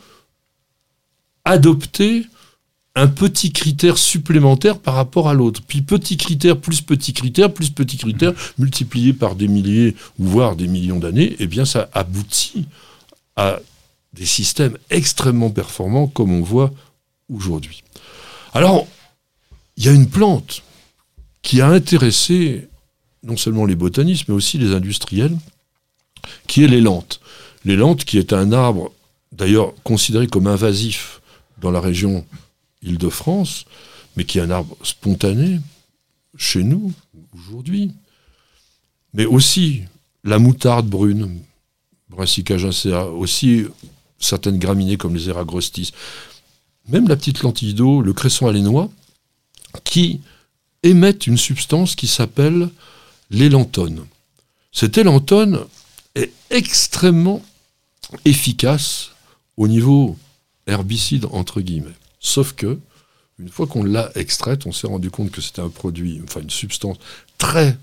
adopté un petit critère supplémentaire par rapport à l'autre. Puis petit critère plus petit critère plus petit critère multiplié par des milliers voire des millions d'années, eh bien ça aboutit à des systèmes extrêmement performants comme on voit aujourd'hui. Alors, il y a une plante qui a intéressé non seulement les botanistes mais aussi les industriels, qui est l'élante. L'élante qui est un arbre d'ailleurs considéré comme invasif dans la région Île-de-France, mais qui est un arbre spontané chez nous aujourd'hui. Mais aussi la moutarde brune, Brassica aussi certaines graminées comme les Eragrostis, même la petite lentille d'eau, le cresson alénois, qui émettent une substance qui s'appelle l'élantone. Cet élantone est extrêmement efficace au niveau herbicide entre guillemets. Sauf que, une fois qu'on l'a extraite, on s'est rendu compte que c'était un produit, enfin une substance très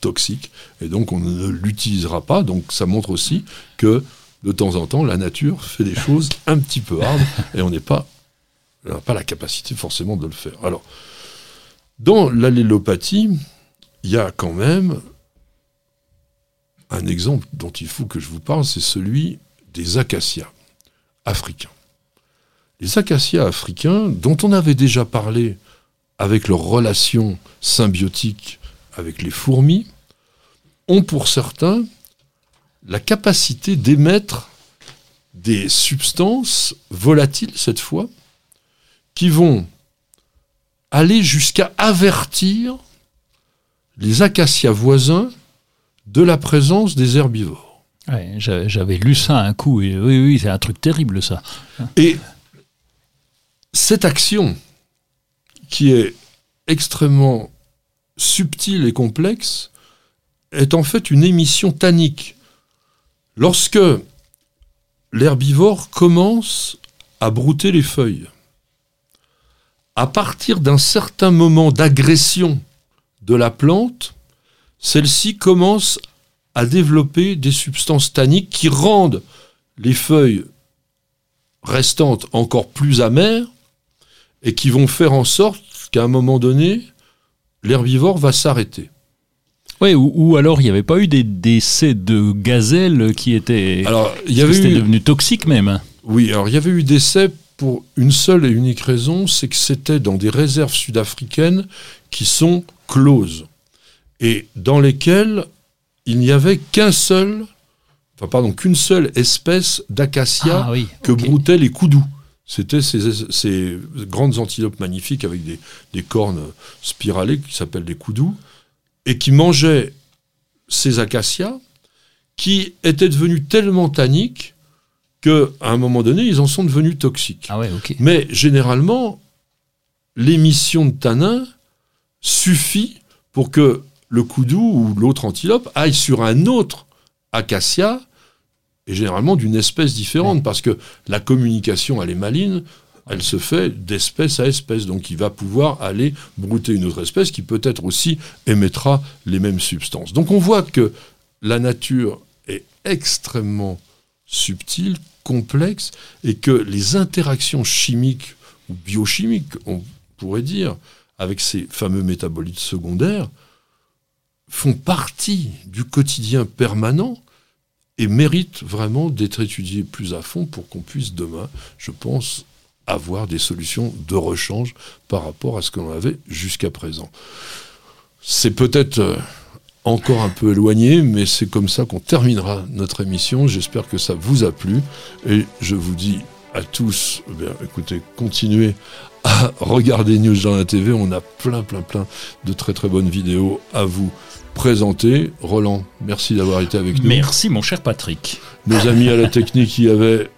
toxique, et donc on ne l'utilisera pas. Donc ça montre aussi que de temps en temps, la nature fait des choses un petit peu hardes, et on n'est pas, on n'a pas la capacité forcément de le faire. Alors, dans l'allélopathie, il y a quand même un exemple dont il faut que je vous parle, c'est celui des acacias africains. Les acacias africains, dont on avait déjà parlé avec leur relation symbiotique avec les fourmis, ont pour certains la capacité d'émettre des substances volatiles cette fois, qui vont aller jusqu'à avertir les acacias voisins de la présence des herbivores. Ouais, J'avais lu ça un coup, et oui, oui, c'est un truc terrible ça. Et cette action, qui est extrêmement subtile et complexe, est en fait une émission tannique. Lorsque l'herbivore commence à brouter les feuilles, à partir d'un certain moment d'agression de la plante, celle-ci commence à développer des substances tanniques qui rendent les feuilles restantes encore plus amères et qui vont faire en sorte qu'à un moment donné, l'herbivore va s'arrêter. Ouais, ou, ou alors il n'y avait pas eu des décès de gazelles qui étaient. Alors, il y avait eu, devenu toxique même. oui, alors il y avait eu des décès pour une seule et unique raison, c'est que c'était dans des réserves sud-africaines qui sont closes et dans lesquelles il n'y avait qu'un seul, enfin pardon, qu'une seule espèce d'acacia Ah oui. que ok. broutaient les coudous. C'était ces, ces grandes antilopes magnifiques avec des, des cornes spiralées qui s'appellent des coudous et qui mangeaient ces acacias qui étaient devenus tellement tanniques qu'à un moment donné, ils en sont devenus toxiques. Ah ouais. Mais généralement, l'émission de tanin suffit pour que le koudou ou l'autre antilope aille sur un autre acacia, et généralement d'une espèce différente, parce que la communication, elle est maligne, elle se fait d'espèce à espèce. Donc il va pouvoir aller brouter une autre espèce qui peut-être aussi émettra les mêmes substances. Donc on voit que la nature est extrêmement subtile, complexe, et que les interactions chimiques ou biochimiques, on pourrait dire, avec ces fameux métabolites secondaires, font partie du quotidien permanent et méritent vraiment d'être étudiés plus à fond pour qu'on puisse demain, je pense, avoir des solutions de rechange par rapport à ce que l'on avait jusqu'à présent. C'est peut-être euh, encore un peu éloigné, mais c'est comme ça qu'on terminera notre émission. J'espère que ça vous a plu et je vous dis à tous, eh bien, écoutez, continuez à regarder News dans la TV. On a plein, plein, plein de très, très bonnes vidéos à vous présenter. Roland, merci d'avoir été avec nous. Merci, mon cher Patrick. Nos amis à la technique, il y avait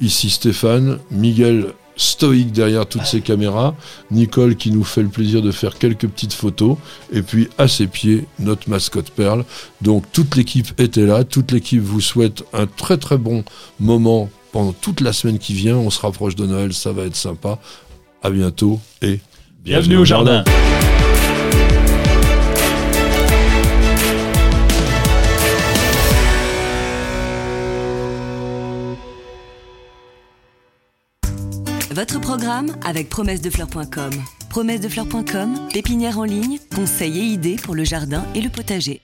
ici Stéphane, Miguel stoïque derrière toutes ces caméras, Nicole qui nous fait le plaisir de faire quelques petites photos, et puis à ses pieds, notre mascotte Perle. Donc toute l'équipe était là, toute l'équipe vous souhaite un très très bon moment pendant toute la semaine qui vient. On se rapproche de Noël, ça va être sympa. À bientôt et Bienvenue au jardin. Votre programme avec promessedefleurs.com. Promessedefleurs.com, pépinière en ligne, conseils et idées pour le jardin et le potager.